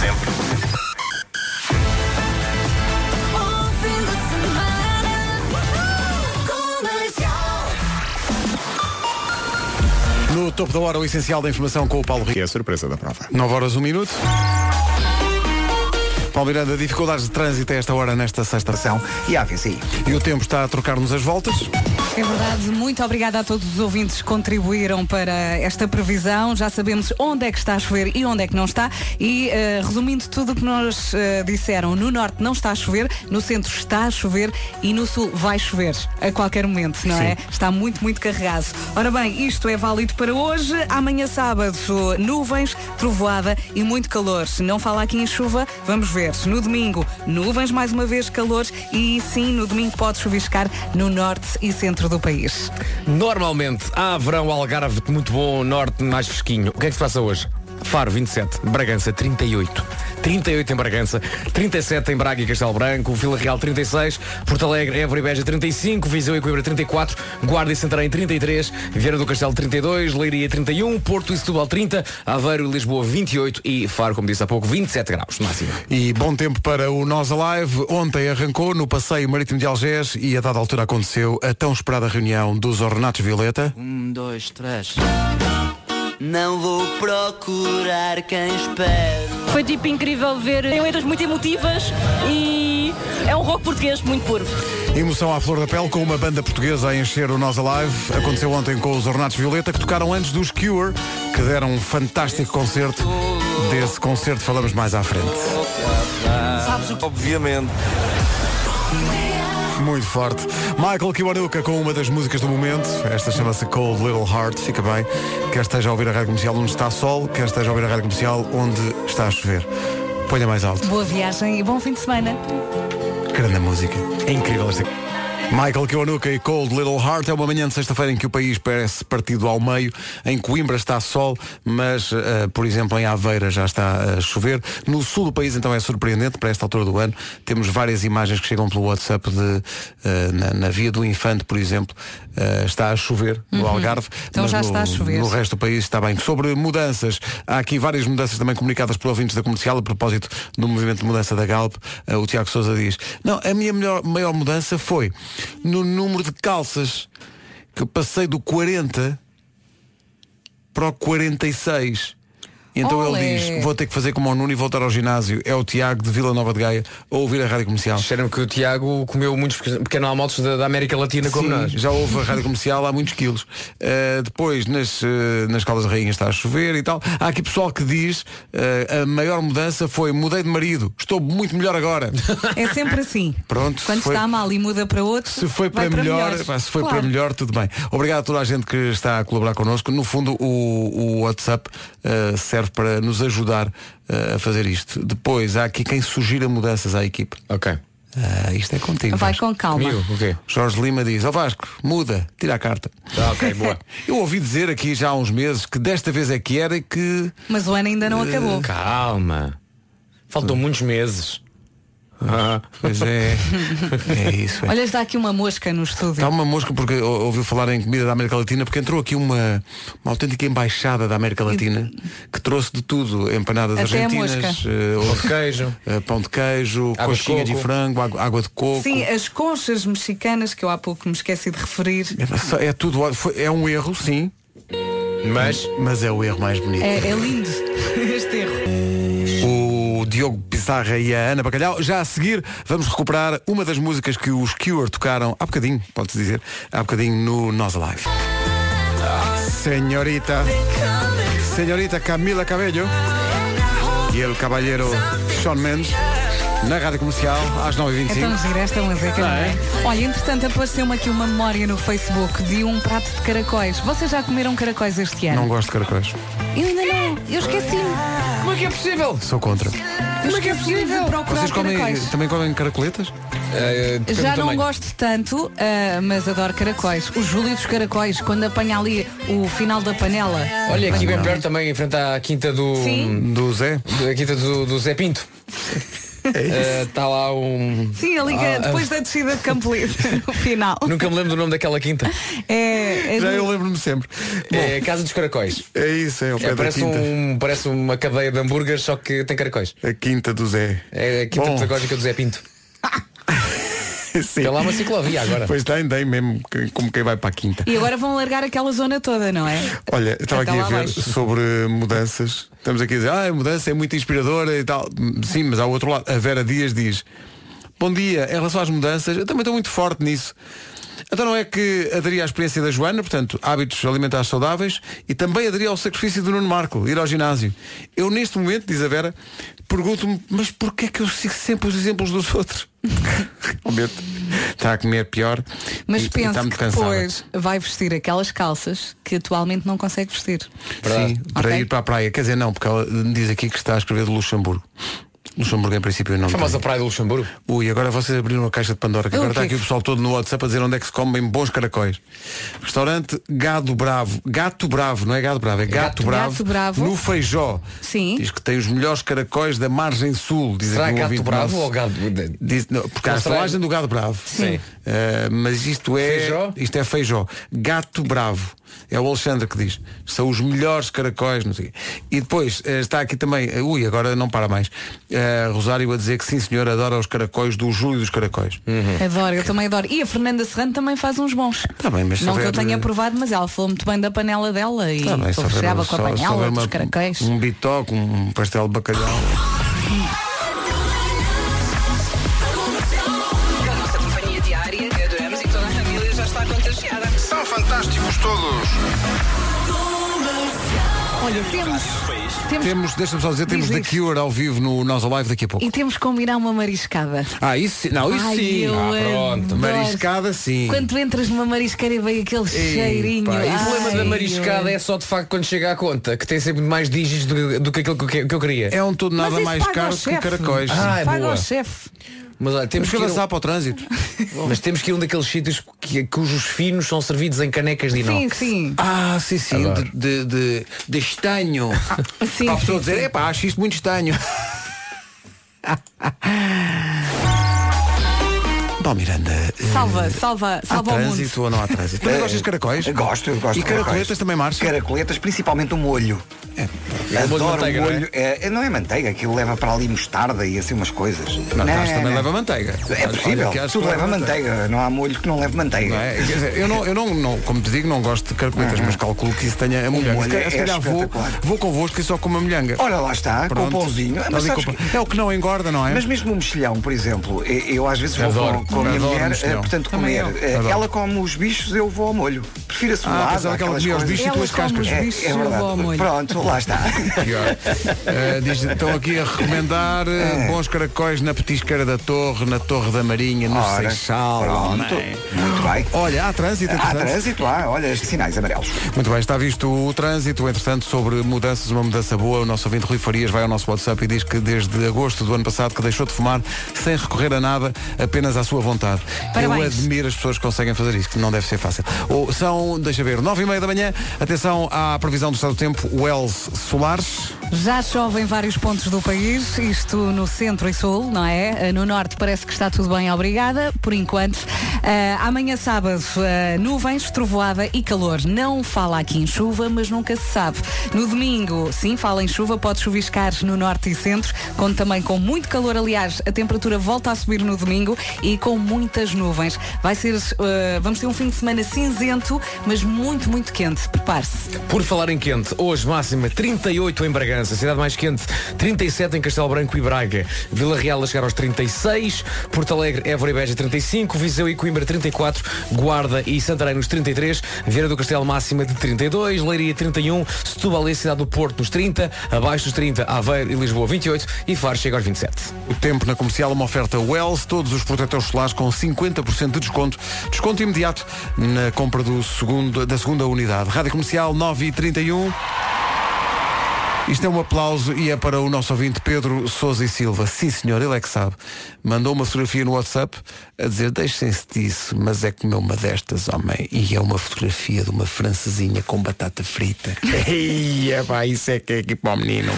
Sempre. No topo da hora, o essencial da informação com o Paulo Que Rico. é a surpresa da prova. 9 horas, 1 minuto. Paulo Miranda, dificuldades de trânsito a esta hora nesta sexta Ação e a AVCI. E o tempo está a trocar-nos as voltas. É verdade, muito obrigada a todos os ouvintes que contribuíram para esta previsão. Já sabemos onde é que está a chover e onde é que não está. E eh, resumindo tudo o que nos eh, disseram, no norte não está a chover, no centro está a chover e no sul vai chover a qualquer momento, não é? Está muito, muito carregado. Ora bem, isto é válido para hoje. Amanhã sábado, nuvens, trovoada e muito calor. Não fala aqui em chuva, vamos ver. No domingo, nuvens mais uma vez, calor e sim, no domingo pode chuviscar no norte e centro do país. Normalmente há verão Algarve muito bom, norte mais fresquinho. O que é que se passa hoje? Faro 27, Bragança 38, 38 em Bragança, 37 em Braga e Castelo Branco, Vila Real 36, Porto Alegre, Évora e Beja 35, Viseu e Coimbra 34, Guarda e Santarém 33, Vieira do Castelo 32, Leiria 31, Porto e Setúbal 30, Aveiro e Lisboa 28 e Faro, como disse há pouco, 27 graus máximo. E bom tempo para o Nós Alive. Ontem arrancou no passeio marítimo de Algés e a dada altura aconteceu a tão esperada reunião dos Ornatos Violeta. Um, dois, três. Não vou procurar quem espero. Foi tipo incrível ver. Tem letras muito emotivas e é um rock português muito puro. Emoção à flor da pele com uma banda portuguesa a encher o Nós Alive. Aconteceu ontem com os Ornatos Violeta, que tocaram antes dos Cure, que deram um fantástico concerto. Desse concerto falamos mais à frente. Obviamente. Muito forte. Michael Kiwanuka com uma das músicas do momento. Esta chama-se Cold Little Heart. Fica bem. Quer esteja a ouvir a rádio comercial onde está sol, quer esteja a ouvir a rádio comercial onde está a chover. Ponha mais alto. Boa viagem e bom fim de semana. Grande música. É incrível esta. Michael Kiwanuka e Cold Little Heart é uma manhã de sexta-feira em que o país parece partido ao meio. Em Coimbra está sol, mas, eh, por exemplo, em Aveira já está a chover. No sul do país, então, é surpreendente para esta altura do ano. Temos várias imagens que chegam pelo WhatsApp de, eh, na, na Via do Infante, por exemplo, eh, está a chover no Uhum. Algarve. Então mas já no, está a chover. No resto do país está bem. Sobre mudanças, há aqui várias mudanças também comunicadas por ouvintes da comercial a propósito do movimento de mudança da Galp. O Tiago Sousa diz: Não, a minha melhor, maior mudança foi no número de calças que passei do 40 para o 46. E Então Olé. ele diz, vou ter que fazer como o Nuno e voltar ao ginásio. É o Tiago de Vila Nova de Gaia a ouvir a rádio comercial. Disseram que o Tiago comeu muitos pequenos pequeno almoços da, da América Latina como Sim, nós. Já houve a rádio comercial há muitos quilos. Uh, depois, nas, uh, nas Caldas da Rainha está a chover e tal. Há aqui pessoal que diz uh, a maior mudança foi mudei de marido. Estou muito melhor agora. É sempre assim. Pronto. Quando foi- está mal e muda para outro, Se foi vai para, melhor, melhores. pá, se foi Claro. para melhor, tudo bem. Obrigado a toda a gente que está a colaborar connosco. No fundo, o, o WhatsApp uh, serve para nos ajudar uh, a fazer isto. Depois, há aqui quem sugira mudanças à equipe. Ok. Ah, isto é contigo. Vai Vasco. com calma. Comigo, o quê? Jorge Lima diz, ó Vasco, muda, tira a carta. Ah, ok, boa. Eu ouvi dizer aqui já há uns meses que desta vez é que era e que. Mas o ano ainda não Eh, acabou. Calma. Faltam muitos meses. Ah. Pois é. É isso. É. Olha, está aqui uma mosca no estúdio. Está uma mosca porque ou- ouviu falar em comida da América Latina porque entrou aqui uma, uma autêntica embaixada da América Latina que trouxe de tudo, empanadas Até argentinas, mosca. eh, Pão de queijo. eh, pão de queijo, Água de coxinha de, coco. frango, água, água de coco. Sim, as conchas mexicanas que eu há pouco me esqueci de referir. É, é tudo, é um erro, sim, Mas mas é o erro mais bonito. É, é lindo Diogo Pissarra e a Ana Bacalhau. Já a seguir vamos recuperar uma das músicas que os Cure tocaram há bocadinho, pode-se dizer, há bocadinho no Nós Alive. Senhorita, Senhorita Camila Cabello e el caballero Sean Mendes na Rádio Comercial às 9h25. É tão gira esta música, não é? Olha, entretanto apareceu-me aqui uma memória no Facebook de um prato de caracóis. Vocês já comeram caracóis este ano? Não gosto de caracóis. Eu ainda não, eu esqueci-me. como é que é possível? Sou contra. Eu esqueci de procurar Vocês comem, caracóis. também comem caracoletas? Eh, Já não gosto tanto, ah, mas adoro caracóis. O Júlio dos caracóis, quando apanha ali o final da panela. Olha, aqui bem perto também, em frente à quinta do. Sim. Do Zé? A quinta do, do Zé Pinto. Está lá um. Sim, ali Ah, depois da descida de Campo Livre, no final. Nunca me lembro do nome daquela quinta. É, é Já do- eu lembro-me sempre. É a Casa dos Caracóis. É isso, é o pé É, parece, um, parece uma cadeia de hambúrgueres, só que tem caracóis. A quinta do Zé. É a quinta Bom. pedagógica do Zé Pinto. Sim. Tem lá uma ciclovia agora. Pois tem, tem mesmo, como quem vai para a quinta. E agora vão largar aquela zona toda, não é? Olha, estava aqui a ver abaixo. sobre mudanças. Estamos aqui a dizer, ah, a mudança é muito inspiradora e tal. Sim, mas ao outro lado, a Vera Dias diz, bom dia, em relação às mudanças, eu também estou muito forte nisso. Então não é que aderi à experiência da Joana, portanto, hábitos alimentares saudáveis, e também aderi ao sacrifício do Nuno Marco, ir ao ginásio. Eu neste momento, diz a Vera, pergunto-me, mas porquê é que eu sigo sempre os exemplos dos outros? Está a comer pior Mas e, e penso muito que depois vai vestir aquelas calças que atualmente não consegue vestir. Sim, para Ok. ir para a praia. Quer dizer, não, porque ela diz aqui que está a escrever de Luxemburgo. Luxemburgo em princípio não. A famosa tem. praia do Luxemburgo. Ui, agora vocês abriram a caixa de Pandora, que O agora está quê? aqui o pessoal todo no WhatsApp a dizer onde é que se comem bons caracóis. Restaurante Gado Bravo. Gato Bravo, não é Gado Bravo, é Gato, Gato- Bravo. Gato Bravo. No Feijó. Sim. Diz que tem os melhores caracóis da margem sul. Diz Será aqui um gato ouvinte bravo nosso. ou gado. Diz, não, porque há a estalagem do Gado Bravo. Sim. Eh, mas isto é. Feijó? Isto é feijó. Gato Bravo. É o Alexandre que diz. São os melhores caracóis. Não sei. E depois eh, está aqui também. eh, ui, agora não para mais. Eh, Rosário a dizer que sim, senhor, adora os caracóis do Júlio dos Caracóis. Adoro, eu também adoro. E a Fernanda Serrano também faz uns bons. Tá bem, mas não que eu tenha provado, mas ela falou muito bem da panela dela e Tá bem, com a panela dos caracóis. Um bitoque, um pastel de bacalhau. todos. Olha, temos. Temos, Temos, deixa-me só dizer, temos Diz, The diz. Cure ao vivo no Nós Alive daqui a pouco. E temos que combinar uma mariscada. Ah, isso sim. Não, isso Ai, sim. Ah, pronto. adoro. Mariscada sim. Quando tu entras numa marisqueira e vem aquele cheirinho. Pá, e o problema da mariscada eu- é só de facto quando chega à conta, que tem sempre mais dígitos do, do que aquilo que, eu- que eu queria. É um tudo nada isso mais caro que caracóis. Ah, é Paga boa. ao chefe. Mas olha, temos Temos que, avançar para o trânsito. mas temos que ir a um daqueles sítios que, cujos finos são servidos em canecas de Sim, inox. sim. Ah, sim, sim, Adoro. de, de, de, de estanho. Sim, para a pessoa sim, dizer, sim. epá, acho isto muito estanho. Bom, Miranda. eh, Salva, salva, Há salva o mundo. trânsito ou não há trânsito? Também gostas de caracóis? Gosto, eu gosto E de caracóis. caracoletas também marcha? Caracoletas, principalmente o molho. É de Adoro manteiga, o não é? molho. É, não é manteiga, aquilo leva para ali mostarda e assim umas coisas. Não, Tás também leva manteiga. É possível. Olha, Tudo que leva manteiga. Não há molho que não leve manteiga. Não é? Quer dizer, eu, não, eu não, não, como te digo, não gosto de caracoletas, mas calculo que isso tenha a. Se molho calhar, se é calhar vou, vou convosco e só com uma molhanga. Olha lá está, Pronto. com o pãozinho. Mas sabes que-. É o que não engorda, não é? Mas mesmo o mexilhão, por exemplo, eu, às vezes vou com, com a minha Adoro mulher, mexilhão. eh, portanto, Também comer. eu. Eh, Adoro. Ela come os bichos, eu vou ao molho. Prefiro a Ah, salada, pensava que ela aquelas comia os coisas. bichos e tu Ela as come cascas. os É, bichos é eu vou ao verdade. molho. Pronto, lá está. Pior. Eh, diz, estão aqui a recomendar eh, É. bons caracóis na petisqueira da Torre, na Torre da Marinha, no Ora, Seixal. Pronto, Amém. muito bem. Olha, há trânsito, Há entretanto. trânsito, há, olha, sinais amarelos. Muito bem, está visto o trânsito. Entretanto, sobre mudanças, uma mudança boa, o nosso ouvinte Rui Farias vai ao nosso WhatsApp e diz que desde agosto do ano passado que deixou de fumar sem recorrer a nada, apenas à sua vontade. Eu Parabéns. admiro as pessoas que conseguem fazer isso, que não deve ser fácil. Ou, são, deixa ver, nove e meia da manhã, atenção à previsão do estado do tempo, Wells Solares. Já chove em vários pontos do país, isto no centro e sul, não é? No norte parece que está tudo bem, obrigada, por enquanto. Ah, amanhã sábado, ah, nuvens, trovoada e calor. Não fala aqui em chuva, mas nunca se sabe. No domingo, sim, fala em chuva, pode chuviscar no norte e centro, conto também com muito calor. Aliás, a temperatura volta a subir no domingo e com muitas nuvens. Vai ser, ah, vamos ter um fim de semana cinzento, mas muito, muito quente. Prepare-se. Por falar em quente, hoje máxima 38 em Bragança, cidade mais quente, 37 em Castelo Branco e Braga, Vila Real a chegar aos 36, Porto Alegre, Évora e Beja 35, Viseu e Coimbra 34, Guarda e Santarém nos 33, Vieira do Castelo máxima de 32, Leiria 31, Setúbal e cidade do Porto nos 30, abaixo dos 30, Aveiro e Lisboa 28 e Faro chega aos 27. O tempo na comercial, uma oferta Wells, todos os protetores solares com 50% de desconto. Desconto imediato na compra do segundo, da segunda unidade. Rádio Comercial 9 e 31. Isto é um aplauso e é para o nosso ouvinte Pedro Souza e Silva. Sim, senhor, ele é que sabe. Mandou uma fotografia no WhatsApp a dizer deixem-se disso, mas é comeu uma destas, homem. E é uma fotografia de uma francesinha com batata frita. Ei, é pá, isso é que é aqui para o menino.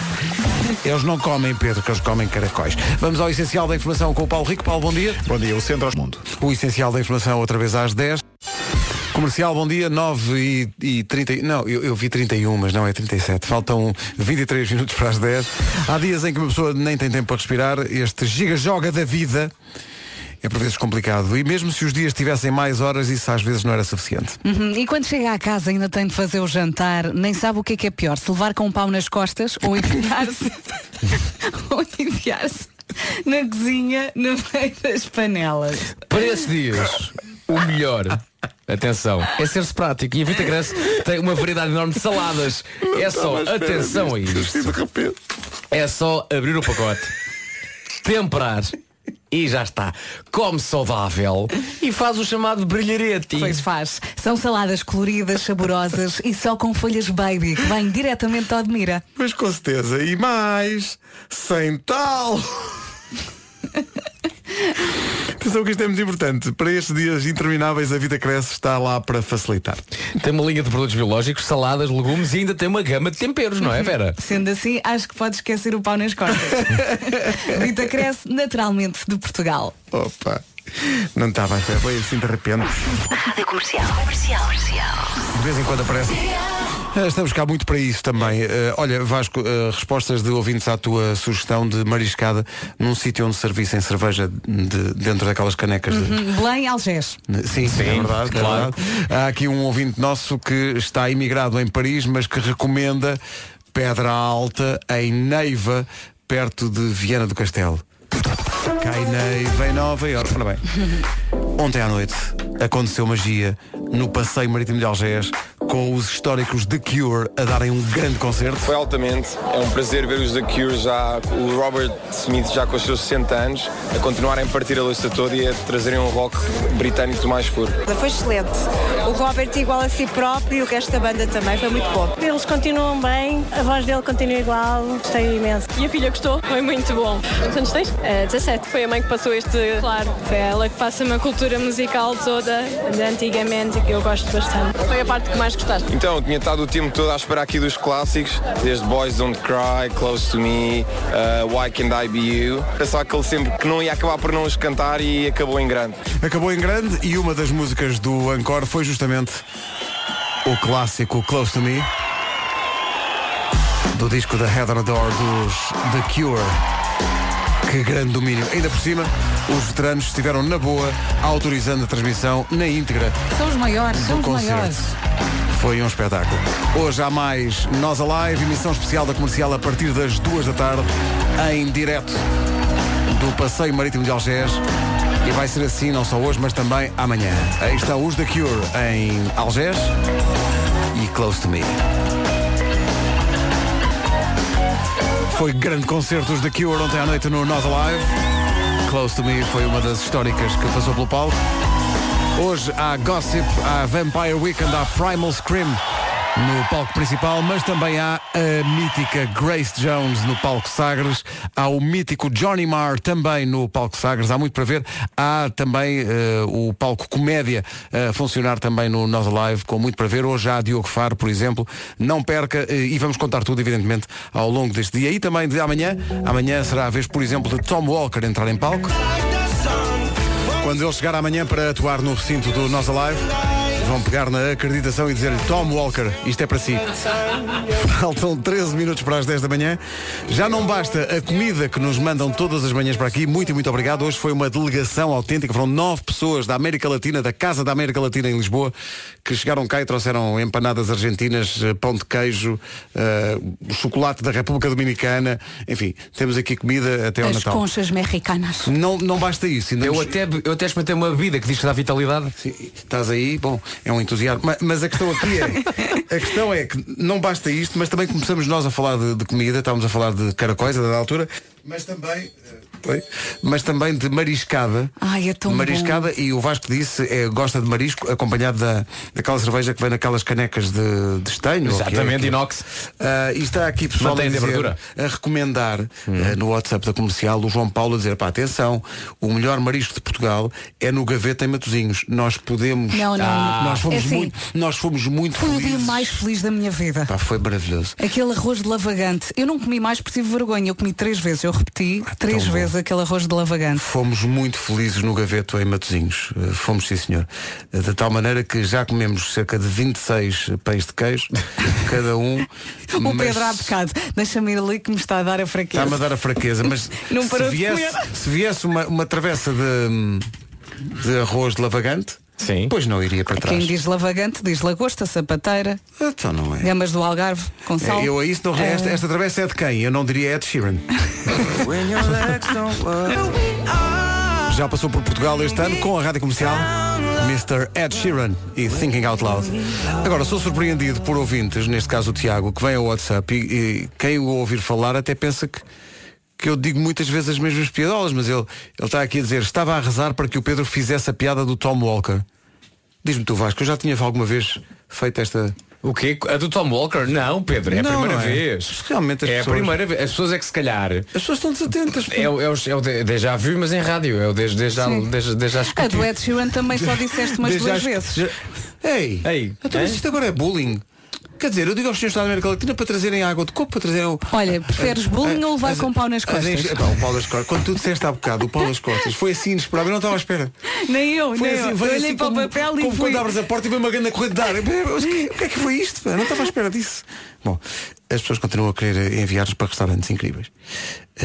Eles não comem, Pedro, que eles comem caracóis. Vamos ao essencial da informação com o Paulo Rico. Paulo, bom dia. Bom dia, o Centro ao Mundo. O essencial da informação outra vez às 10. Comercial, bom dia, 9 e, e 30. Não, eu, eu vi 31, mas não é 37. Faltam 23 minutos para as 10. Há dias em que uma pessoa nem tem tempo para respirar. Este giga-joga da vida é por vezes complicado. E mesmo se os dias tivessem mais horas, isso às vezes não era suficiente. Uhum, E quando chega à casa ainda tem de fazer o jantar, nem sabe o que é que é pior, se levar com um pau nas costas ou enfiar-se ou enfiar-se na cozinha no meio das panelas. Para esses dias, o melhor, atenção, é ser-se prático. E a Vita Grace tem uma variedade enorme de saladas. É só, atenção a isto. É só abrir o pacote, temperar e já está. Come saudável e faz o chamado brilharete. Pois faz. São saladas coloridas, saborosas e só com folhas baby, que vêm diretamente de Odmira. Mas com certeza. E mais, sem tal. Atenção que isto é muito importante. Para estes dias intermináveis, a vida cresce, está lá para facilitar. Tem uma linha de produtos biológicos, saladas, legumes e ainda tem uma gama de temperos, não é, Vera? Sendo assim, acho que pode esquecer o pau nas costas. Vita cresce naturalmente de Portugal. Opa, não estava a. Foi assim de repente. Rádio Comercial. Comercial. Comercial. De vez em quando aparece. Eh, Estamos cá muito para isso também. Eh, olha, Vasco, eh, respostas de ouvintes à tua sugestão de mariscada num sítio onde servissem cerveja de- dentro daquelas canecas de. Uhum. Belém, Algés. Sim, sim, é verdade, é claro. verdade. Há aqui um ouvinte nosso que está imigrado em Paris, mas que recomenda Pedra Alta em Neiva, perto de Viana do Castelo. Cai Neiva em Nova Iorque. Ora bem, ontem à noite aconteceu magia no Passeio Marítimo de Algés, com os históricos The Cure a darem um grande concerto. Foi altamente, é um prazer ver os The Cure já, o Robert Smith já com os seus 60 anos, a continuarem a partir a lista toda e a trazerem um rock britânico do mais puro. Foi excelente. O Robert igual a si próprio e o resto da banda também foi muito bom. Eles continuam bem, a voz dele continua igual, gostei imenso. E a filha gostou? Foi muito bom. Quantos anos tens? Uh, 17. Foi a mãe que passou este, claro, foi ela que passa uma cultura musical toda de antigamente que eu gosto bastante. Foi a parte que mais gostaste? Então, eu tinha estado o tempo todo à espera aqui dos clássicos, desde Boys Don't Cry, Close to Me, uh, Why Can't I Be You. Pensava que ele sempre que não ia acabar por não os cantar e acabou em grande. Acabou em grande e uma das músicas do Encore foi justamente o clássico Close to Me do disco da Head on a Door dos The Cure. Que grande domínio. Ainda por cima, os veteranos estiveram na boa, autorizando a transmissão na íntegra São os maiores, são os concerto. maiores. Foi um espetáculo. Hoje há mais Nós Alive, emissão especial da comercial a partir das duas da tarde, em direto do Passeio Marítimo de Algés. E vai ser assim não só hoje, mas também amanhã. Aí está os The Cure em Algés e Close to Me. Foi grande concerto os The Cure ontem à noite no Nós Alive. Close to Me foi uma das históricas que passou pelo palco. Hoje há Gossip, há Vampire Weekend, há Primal Scream no palco principal, mas também há a mítica Grace Jones no palco Sagres, há o mítico Johnny Marr também no palco Sagres, há muito para ver. Há também eh, o palco Comédia a funcionar também no Nós Alive, com muito para ver. Hoje há Diogo Faro, por exemplo. Não perca, eh, e vamos contar tudo, evidentemente, ao longo deste dia. E também de amanhã, amanhã será a vez, por exemplo, de Tom Walker entrar em palco. Quando ele chegar amanhã para atuar no recinto do Nós Alive, vão pegar na acreditação e dizer-lhe Tom Walker, isto é para si. Faltam 13 minutos para as 10 da manhã. Já não basta a comida que nos mandam todas as manhãs para aqui. Muito e muito obrigado. Hoje foi uma delegação autêntica. Foram nove pessoas da América Latina, da Casa da América Latina em Lisboa, que chegaram cá e trouxeram empanadas argentinas, eh, pão de queijo, eh, chocolate da República Dominicana. Enfim, temos aqui comida até ao As Natal. conchas mexicanas. Não, não basta isso. Eu nos- até, eu até experimentei uma bebida que diz que dá vitalidade. Sim, estás aí, bom, é um entusiasmo. Ma- Mas, a questão aqui é, a questão é que não basta isto, mas também começamos nós a falar de, de comida, estávamos a falar de caracóis a dada altura, mas também, eh, oi, mas também de mariscada. Ai, é tão mariscada e o Vasco disse é, gosta de marisco acompanhado da, daquela cerveja que vem naquelas canecas de, de estanho. que é Exatamente, aquilo. inox. Ah, e está aqui pessoal a, dizer, a recomendar eh, no WhatsApp da comercial o João Paulo a dizer, pá, atenção, o melhor marisco de Portugal é no Gaveta em Matozinhos. Nós podemos. Não, não. Ah, nós fomos É assim, muito, nós fomos muito Foi o dia felizes. mais feliz da minha vida. Pá, foi maravilhoso. Aquele arroz de lavagante. Eu não comi mais por tive vergonha. Eu comi três vezes. Eu repeti três Ah, tão bom. Aquele arroz de lavagante. Fomos muito felizes no Gaveto em Matozinhos. Eh, Fomos, sim senhor. Eh, De tal maneira que já comemos cerca de 26 pães de queijo, cada um. O mas- Pedro há bocado. Deixa-me ir ali que me está a dar a fraqueza. Está-me a dar a fraqueza, mas Não se, de viesse, comer. se viesse uma, uma travessa de, de arroz de lavagante, Sim. pois não iria para trás. Quem diz lavagante diz lagosta, sapateira, Então não é. gamas do Algarve, com sal. É, Eu a isso não, esta, Eh, esta travessa é de quem? Eu não diria Ed Sheeran. Já passou por Portugal este ano com a rádio comercial Mr. Ed Sheeran e Thinking Out Loud. Agora, sou surpreendido por ouvintes, neste caso o Tiago, que vem ao WhatsApp e, e quem o ouvir falar até pensa que, que eu digo muitas vezes as mesmas piadolas, mas ele, ele está aqui a dizer, estava a rezar para que o Pedro fizesse a piada do Tom Walker. Diz-me tu Vasco, eu já tinha alguma vez feito esta. O quê? A do Tom Walker? Não, Pedro, é a Não, primeira não é. vez. Realmente as é pessoas- a primeira vez. As pessoas é que se calhar. As pessoas estão desatentas. É, o- é, o- é o de- déjà vu, mas em rádio. É o desde, desde, já, já A do Ed Sheeran também só disseste umas duas já- vezes. já- Ei, Ei, então, hein? isto agora é bullying. Quer dizer, eu digo aos senhores da América Latina para trazerem água de coco, para trazerem o. Olha, preferes bullying ou levar As- com pau nas as- costas? Epá, o pau nas costas. Quando tu disseste há bocado o pau nas costas, foi assim inesperado, eu não estava à espera. Nem eu, Foi nem assim, eu. foi Eu assim olhei para o papel e como fui. quando abres a porta e vem uma grande corrente de ar. O que, é que foi isto? não estava à espera disso. Bom, as pessoas continuam a querer enviar-nos para restaurantes incríveis.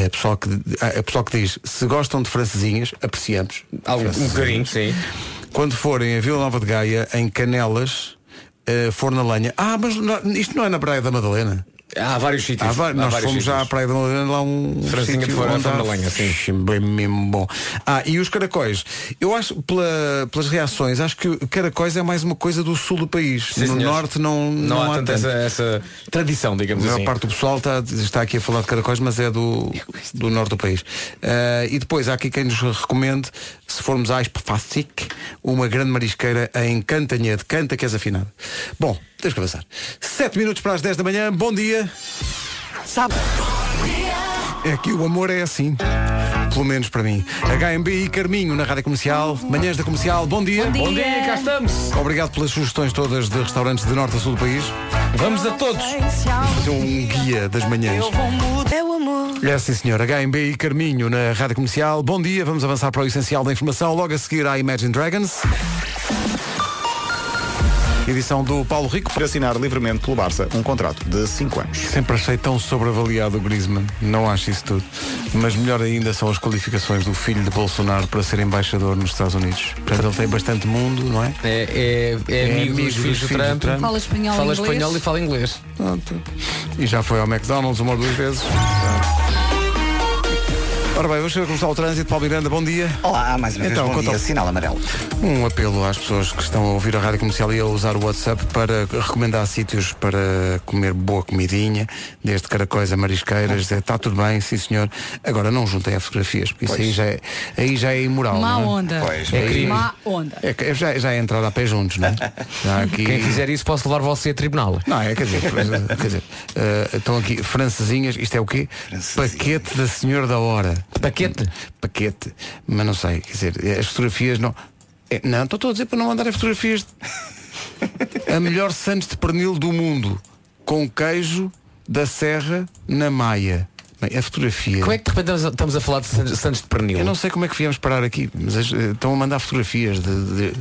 A pessoal, que, a pessoal que diz, se gostam de francesinhas, apreciamos. Algum- um bocadinho, sim. Quando forem a Vila Nova de Gaia, em Canelas, eh, forno a lenha. Ah, mas não- isto não é na Praia da Madalena. Há vários sítios. Há va- Há nós vários fomos já sítios. à Praia de Madalena, lá um Francinha sítio de fora, onde fora há- da lenha, sim. Bem mesmo bom. Ah, e os caracóis. Eu acho, pela- pelas reações, acho que caracóis é mais uma coisa do sul do país. Sim, no norte não, Não, há tanto. tanta essa, essa tradição, digamos A maior assim. parte do pessoal está, está aqui a falar de caracóis, mas é do, do norte do país. Ah, e depois há aqui quem nos recomende, se formos à Espafasic, uma grande marisqueira em Cantanhede. Canta que és afinado. Bom, tens que avançar. 7 minutos para as 10 da manhã. Bom dia. Sabe? É que o amor é assim. Pelo menos para mim. HMB e Carminho na Rádio Comercial. Manhãs da Comercial. Bom dia. Bom dia. Bom dia, cá estamos. Obrigado pelas sugestões todas de restaurantes de norte a sul do país. Vamos a todos. Fazer um guia das manhãs. É o amor. É sim senhor, HMB e Carminho na Rádio Comercial. Bom dia, vamos avançar para o essencial da informação. Logo a seguir à Imagine Dragons. Edição do Paulo Rico. Para assinar livremente pelo Barça um contrato de 5 anos. Sempre achei tão sobreavaliado o Griezmann. Não acho isso tudo. Mas melhor ainda são as qualificações do filho de Bolsonaro para ser embaixador nos Estados Unidos. Portanto, ele tem bastante mundo, não é? É, é, é, amigo dos filhos do Trump. Fala espanhol Fala inglês. espanhol e fala inglês. Pronto. E já foi ao McDonald's uma ou duas vezes. Ora bem, vamos ver como está o trânsito. Paulo Miranda, bom dia. Olá, mais uma vez, Então, bom conta- dia, sinal amarelo. Um apelo às pessoas que estão a ouvir a rádio comercial e a usar o WhatsApp para recomendar sítios para comer boa comidinha, desde caracóis a marisqueiras. Está tudo bem, sim senhor. Agora não juntem a fotografias, porque isso aí já, é, aí já é imoral. Má não é? onda. Pois, É crime. Má onda. É, que- já, já é entrar a pé juntos, não é? Já aqui... Quem fizer isso posso levar você a tribunal. Não, é, quer dizer, quer dizer eh, estão aqui francesinhas, isto é o quê? Paquete da Senhora da Hora. Paquete? Paquete, mas não sei, quer dizer, as fotografias não. É, não, estou a dizer para não mandarem fotografias. de- A melhor Santos de pernil do mundo, com queijo da Serra na Maia. Bem, a fotografia. Como é que de repente estamos a- falar de San- Santos de Pernil? Eu não sei como é que viemos parar aqui, mas as- eh, estão a mandar fotografias de. de...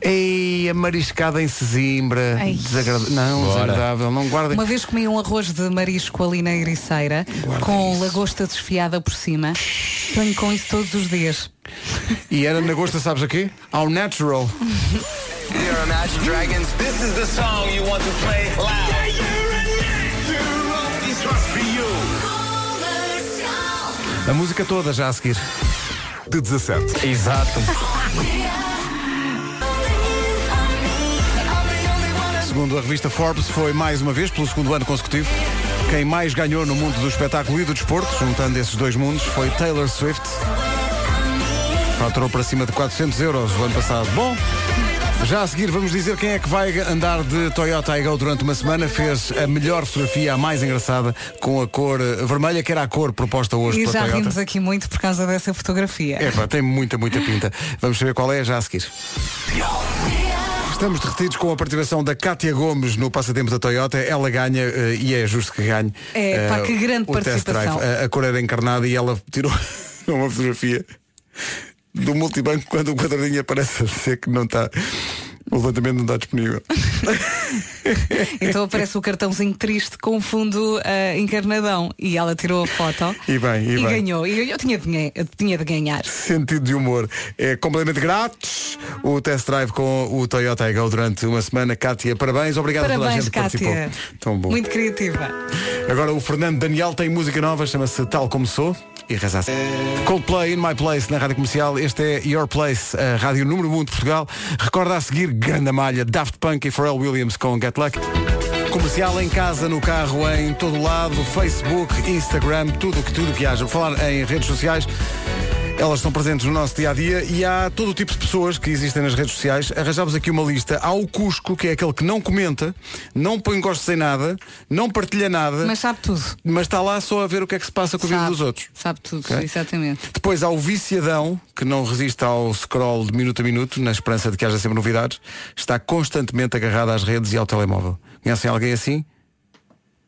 Ei, a mariscada em Sesimbra. Ai. Desagradável. Não, Bora. desagradável. Não guardem. Uma vez comi um arroz de marisco ali na Ericeira, com lagosta desfiada por cima. Sonho com isso todos os dias. E era na gosta, sabes a quê? Ao natural. A música toda já a seguir. De 17. Exato. Segundo a revista Forbes, foi mais uma vez, pelo segundo ano consecutivo, quem mais ganhou no mundo do espetáculo e do desporto, juntando esses dois mundos, foi Taylor Swift. Faturou para cima de 400 euros o ano passado. Bom, já a seguir vamos dizer quem é que vai andar de Toyota iGo durante uma semana. Fez a melhor fotografia, a mais engraçada, com a cor eh, vermelha, que era a cor proposta hoje E pela já Toyota. rimos aqui muito por causa dessa fotografia. É pá, tem muita, muita pinta. Vamos saber qual é já a seguir. Estamos derretidos com a participação da Cátia Gomes no passatempo da Toyota. Ela ganha eh, e é justo que ganhe. É, pá, eh, que grande o test drive. participação. A, a cor era encarnada e ela tirou uma fotografia do multibanco quando o quadradinho aparece a dizer que não está. O levantamento não está disponível. Então aparece o cartãozinho triste com fundo ah, encarnadão. E ela tirou a foto E bem, e, bem. ganhou. E eu tinha de, ganhar- eu tinha de ganhar. Sentido de humor. É completamente grátis o test drive com o Toyota iGo durante uma semana. Cátia, parabéns. Obrigado Parabéns, gente que Cátia. participou. Tão bom. Muito criativa. Agora o Fernando Daniel tem música nova, chama-se Tal Como Sou. E assim. Coldplay in My Place na Rádio Comercial. Este é Your Place, a rádio número 1 de Portugal. Recorda a seguir, grande malha, Daft Punk e Pharrell Williams com Get Lucky. Comercial em casa, no carro, em todo lado, Facebook, Instagram, tudo que tudo que haja. Por falar em redes sociais, elas estão presentes no nosso dia a dia e há todo o tipo de pessoas que existem nas redes sociais. Arranjámos aqui uma lista. Há o Cusco, que é aquele que não comenta, não põe gosto sem nada, não partilha nada, Mas sabe tudo. mas está lá só a ver o que é que se passa com a vida dos outros. Sabe tudo, Ok. exatamente. Depois há o viciadão, que não resiste ao scroll de minuto a minuto, na esperança de que haja sempre novidades, está constantemente agarrado às redes e ao telemóvel. Conhecem alguém assim?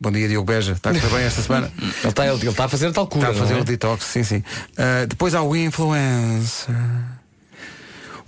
Bom dia, Diogo Beja. Está a correr bem esta semana? Ele está ele está a fazer tal cura. Está a fazer é? o detox, sim, sim. Ah, depois há o influencer.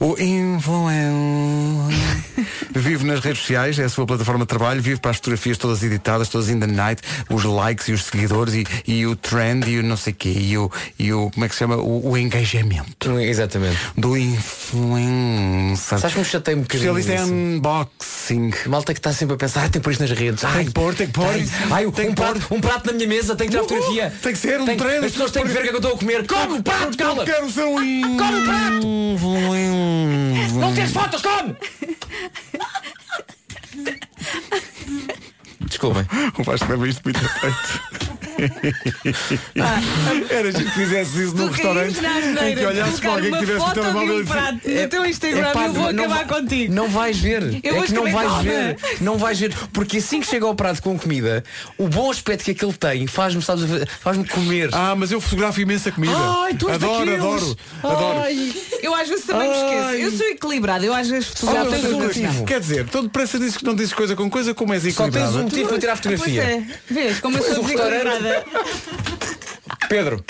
O influencer. vive nas redes sociais, é a sua plataforma de trabalho, vive para as fotografias todas editadas, todas in the night, os likes e os seguidores e, e o trend e o não sei quê, e o, e o como é que se chama? O, o engajamento. Exatamente. Do influencer. Sabes que me chatei um bocadinho Especialista em unboxing. Malta que está sempre a pensar, ah, tem pôr isto nas redes. Ai, Tem que pôr, tem que pôr. Ai, ai, um, Tem um prato, um prato na minha mesa, tem que tirar fotografia. tem que ser um Tem- treino. As pessoas têm que ver o que é eu estou a comer. Come o prato, cala! Eu quero ser um Come o prato! Não tens fotos, come! Desculpem. O Vasco leva isto muito a peito. Era gente que fizesse isso num restaurante em que de olhasses para alguém que tivesse o telemóvel um e prato no teu Instagram Epá, eu vou não acabar contigo. Não vais ver. Eu é que não vais come. ver. Não vais ver. Porque assim que chega ao prato com comida, o bom aspecto que aquele tem faz-me, sabes, faz-me comer. Ah, mas eu fotografo imensa comida. Ai, tu és adoro, daqueles. adoro, adoro. Ai. Eu às vezes também me esqueço. Ai. Eu sou equilibrada, eu às vezes Ah, fotografo tens as um motivo. Quer dizer, todo depressa dizes que não dizes coisa com coisa, como és Só equilibrada. tens um motivo para tirar Pois fotografia. é, vês como eu Pois sou o restaurante- desequilibrada. Pedro.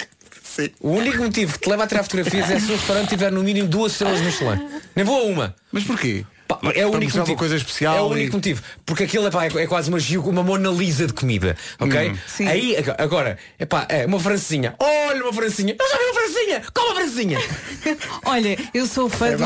O único motivo que te leva a tirar fotografias é se o restaurante tiver no mínimo duas estrelas Michelin. Nem vou a uma. Mas porquê? Pá, é o Para único motivo. coisa especial É o e- único motivo. Porque aquilo epá, é, é quase uma, uma Mona Lisa de comida. Ok? Hum. Sim. Aí, ag- agora, epá, é uma francesinha. Olha uma francesinha. Eu já vi uma francesinha. Como uma francesinha? Olha, eu sou fã É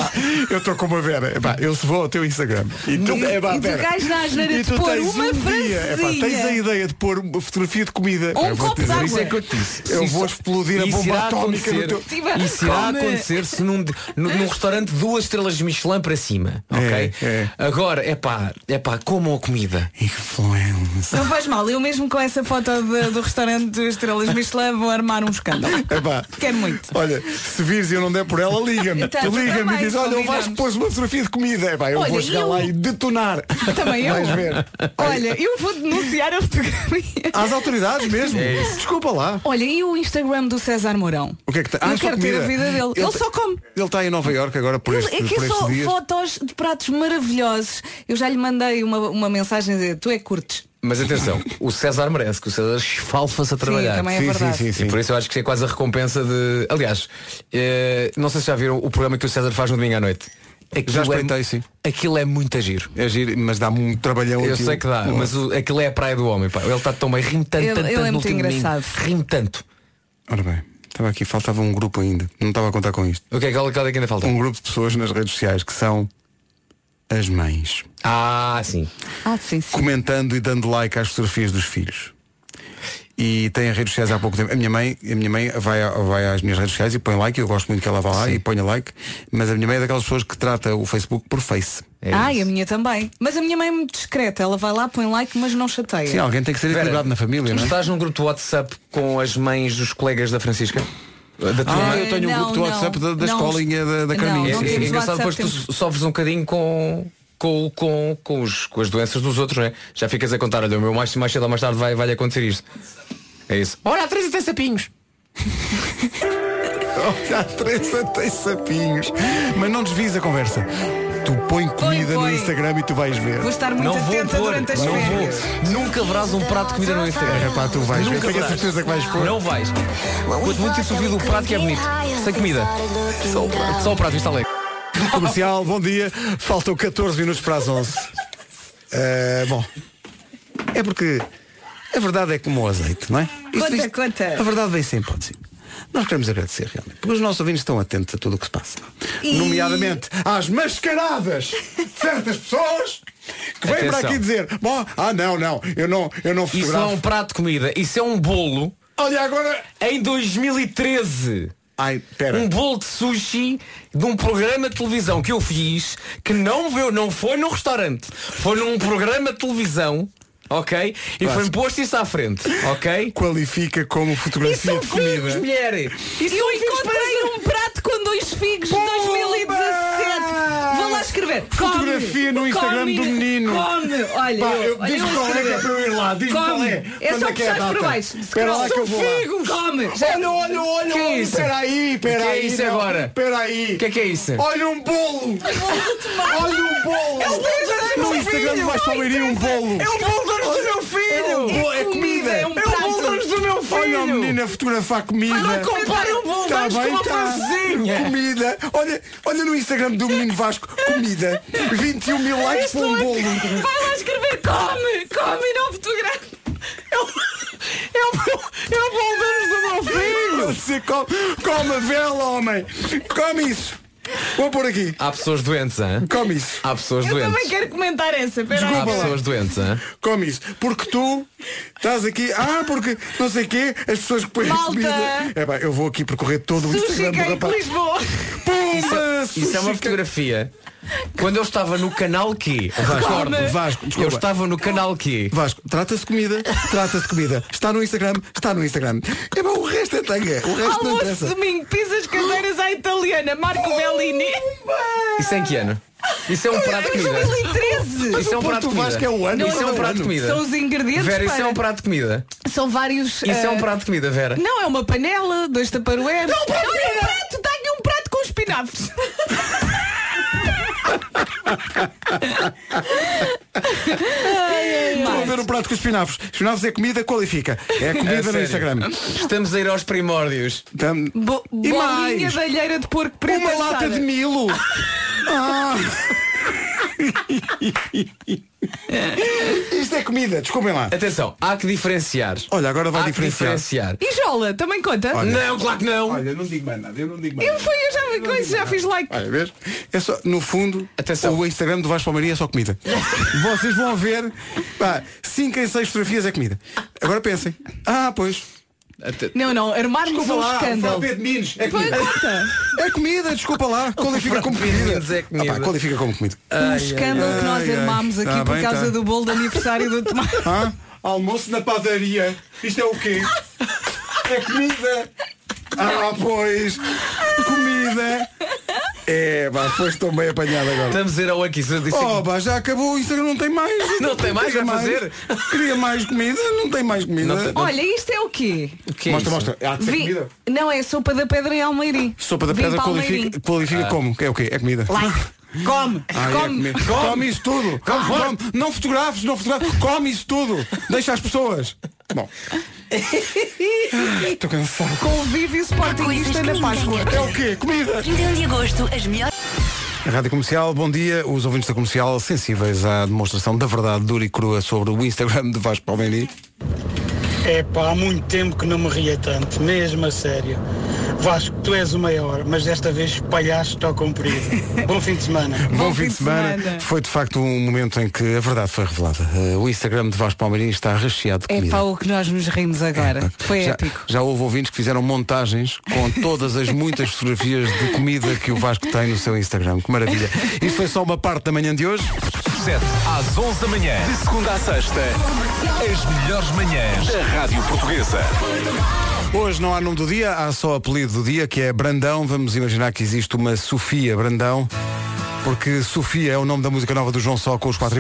eu estou com uma Vera. É pá, eu se vou ao teu Instagram e tu, E- é pá, e tu cais na asneira e de tu pôr tens uma um é pá, tens a ideia de pôr uma fotografia de comida. Um Eu vou copo dizer, de isso é água. que eu te disse. Eu vou explodir a bomba atómica no acontecer. teu. Isso irá acontecer se num, num, num restaurante duas estrelas de Michelin para cima. Ok? É, é. Agora, é pá, é pá, comam a comida. Influencer. Não faz mal, eu mesmo com essa foto de- do restaurante de Estrelas Michelin vou armar um escândalo. É pá. Quero muito. Olha, se vires e eu não der por ela, liga-me. Então, liga-me e diz, olha, eu vais pôr uma fotografia de comida. É pá, eu Olha, vou chegar eu- lá e detonar. Também eu. Vais ver. Olha, eu vou denunciar a fotografia. Às autoridades mesmo. É. Desculpa lá. Olha, e o Instagram do César Mourão? O que é que tem? Eu só quero ter comida. a vida dele. Ele, te- só come. Ele está em Nova Iorque agora por, Ele- este, é que por é só dias. fotos de pratos maravilhosos. Eu já lhe mandei uma, uma mensagem a dizer, tu é que curtes. Mas atenção, o César merece, que o César esfalfa-se a trabalhar. também é Sim, verdade. sim, sim, sim. E por isso eu acho que isso é quase a recompensa de. Aliás, eh, não sei se já viram o programa que o César faz no domingo à noite. Aquilo Já é- espreitei, sim. Aquilo é muito giro. É giro, mas dá-me um trabalhão Eu aquilo. sei que dá, mas o- aquilo é a praia do homem. Pá. Ele está tão bem, rime tanto, Ele- tanto, ele tanto é no muito engraçado. Rime tanto. Ora bem, estava aqui, faltava um grupo ainda. Não estava a contar com isto. O que é que, é que ainda falta? Um grupo de pessoas nas redes sociais que são as mães. Ah, sim. Ah, sim, sim. Comentando e dando like às fotografias dos filhos. E tem as redes sociais há pouco tempo. A minha mãe, a minha mãe vai, a- vai às minhas redes sociais e põe like, eu gosto muito que ela vá lá e ponha like, mas a minha mãe é daquelas pessoas que trata o Facebook por Face. É ah, e isso. a minha também. Mas a minha mãe é muito discreta. Ela vai lá, põe like, mas não chateia. Sim, alguém tem que ser equilibrado na família, Tu não é? estás num grupo de WhatsApp com as mães dos colegas da Francisca? Da tua Ah, mãe? eu tenho um Não, grupo do não, WhatsApp da, da não. escolinha da, da Carminha. não É, sim, é sim. engraçado depois tu sofres um bocadinho com com, com, com, os, com as doenças dos outros, não é? Já ficas a contar, olha, o meu mais, mais cedo ou mais tarde vai, vai acontecer isto. É isso. Olha, a Teresa tem sapinhos. Olha, a Teresa tem sapinhos. Mas não desvies a conversa. Tu põe comida no põe. Instagram e tu vais ver. Vou estar muito não vou atenta pôr, durante as não férias. vou. Nunca verás um prato de comida no Instagram. É pá, tu vais ver. Nunca Tenho a certeza que vais pôr. Não vais. Quanto muito isso ouvido o prato que é bonito. Sem comida. Só o prato. Só o prato, isto está alegre. Comercial, bom dia. Faltam 14 minutos para as 11. Eh, bom, é porque a verdade é como o azeite, não é? Conta, conta. A verdade vem sempre ao de cima. Nós queremos agradecer realmente, porque os nossos ouvintes estão atentos a tudo o que se passa. E- Nomeadamente às mascaradas de certas pessoas que vêm para Atenção. aqui dizer, bom, ah não, não, eu não, eu não Isso não é fotografo. um prato de comida, isso é um bolo Olha agora. em 2013. Ai, pera. Um bolo de sushi de um programa de televisão que eu fiz que não veio, não foi num restaurante, foi num programa de televisão, ok? E Vasco. foi posto isso à frente, ok? Qualifica como E fotografia são de figos, comida. mulher! E Eu encontrei um prato com dois figos de 2017. Vou lá escrever. Come, Fotografia no Instagram come, do menino. Come. Olha, Pá, eu, olha, diz-me eu qual é que é para eu ir lá. Qual Come. é. É Quando só é que é puxar para baixo. Espera lá que eu vou lá. figos. Come. Já- Olha, olha, olha, Que é isso? espera aí, espera Que é aí. isso não. agora? Espera aí. O que é que é isso? Olha um bolo. Olha um bolo. No Instagram do Vasco Palmeirinho um bolo. É um bolo anos do meu filho. É, é comida. É um bolo de anos do meu filho. Olha a menina a fotografar comida. Não compara um bolo Tá com uma tá. Comida. Olha, olha no Instagram do menino Vasco. Comida. 21 mil likes para um bolo. Vai lá escrever come, come e não fotografa. É o, é o bolo anos do meu filho. Você come, come a vela, homem. Come isso. Vou pôr aqui. Há pessoas doentes, hein? Come isso. Há pessoas Eu doentes. também quero comentar essa. Pera Há. Desculpa lá. pessoas doentes, hein? Come isso. Porque tu estás aqui. Ah, porque não sei o quê. As pessoas que põem a Malta. comida. É pá, eu vou aqui percorrer todo o Sushi Instagram do Cake rapaz. Lisboa. Pumba! Isso é uma fotografia. Quando eu estava no canal Q, Vasco, Vasco, eu desculpa. estava no canal Q. Vasco, trata-se de comida, trata-se de comida. Está no Instagram, está no Instagram. É bom, o resto é tanga, o resto não Almoço interessa. domingo, pizzas caseiras à italiana, Marco Bellini. Isso é em que ano? Isso é um prato de comida. 2013. Isso é um prato de Vasco é comida. o ano, Isso é um não é prato de comida. São os ingredientes Vera, isso é um prato de comida. São vários. Isso é um eh, prato de comida, Vera. Não, é uma panela, dois taparoeiros. Não, Olha um prato, aqui um prato com espinafres. Estou a ver o prato com os espinafres. Espinafres é comida, qualifica. É A comida no sério. Instagram. Estamos a ir aos primórdios. Tam- Bo E bolinha mais? de alheira de porco preto Uma lata assada. de Milo. Ah. Isto é comida, desculpem lá. Atenção, há que diferenciar. Olha, agora vai há que diferenciar. diferenciar. E Jola, também conta? Olha. Não, claro que não. Olha, não digo mais nada, eu não digo mais Eu nada. fui, eu já vi com isso, já fiz like. Olha, vês? É só, no fundo, Atenção. o Instagram do Vasco Palmeirinho é só comida. Vocês vão ver, pá, 5 em 6 fotografias é comida. Agora pensem. Ah, pois. Até- Não, não, armarmos um lá, escândalo. é comida. É comida, desculpa lá. Qualifica como frappé de comida. Minos é comida. Ah, pá, qualifica como comida. Um escândalo que nós ai, ai. armámos aqui Tá por bem, causa tá. do bolo de aniversário do Tomás. Ah, almoço na padaria. Isto é o quê? É comida. Ah, pois. Comida. É, pá, foste tão bem apanhado agora. Estamos a ir ao aqui. Disse Oh, pá, já acabou, o Instagram não tem mais. Não tem mais Queria a fazer? Queria mais comida, não tem mais comida. Não tem- Olha, isto é o quê? o que é Mostra, isso? mostra. Há de ser Vi- comida. Não, é sopa da pedra em Almeiri. Sopa da Vim pedra para qualifica, Almeirim. qualifica como? Que é o quê? É comida. Come, Ah, é come. comida. Come isso tudo. Come, come. Não fotografes, não fotografes. Come isso tudo. Deixa as pessoas. Bom. Estou cansado. Convívio sportingista na Páscoa. É o quê? Comida. 31 de agosto, as melhores. Rádio Comercial, bom dia. Os ouvintes da Comercial sensíveis à demonstração da verdade dura e crua sobre o Instagram de Vasco Palmeirim. É pá, há muito tempo que não me ria tanto, mesmo a sério. Vasco, tu és o maior, mas desta vez espalhaste ao comprido. Bom fim de semana. Bom, fim de semana. Foi de facto um momento em que a verdade foi revelada. Eh, o Instagram de Vasco Palmeirim está recheado de É comida. para o que nós nos rimos agora. Foi já, épico. já houve ouvintes que fizeram montagens com todas as muitas fotografias de comida que o Vasco tem no seu Instagram. Que maravilha. Isto foi só uma parte da manhã de hoje. 7 às 11 da manhã, de segunda à sexta, as melhores manhãs da Rádio Portuguesa. Hoje não há nome do dia, há só apelido do dia, que é Brandão. Vamos imaginar que existe uma Sofia Brandão, porque Sofia é o nome da música nova do João Só com os quatro.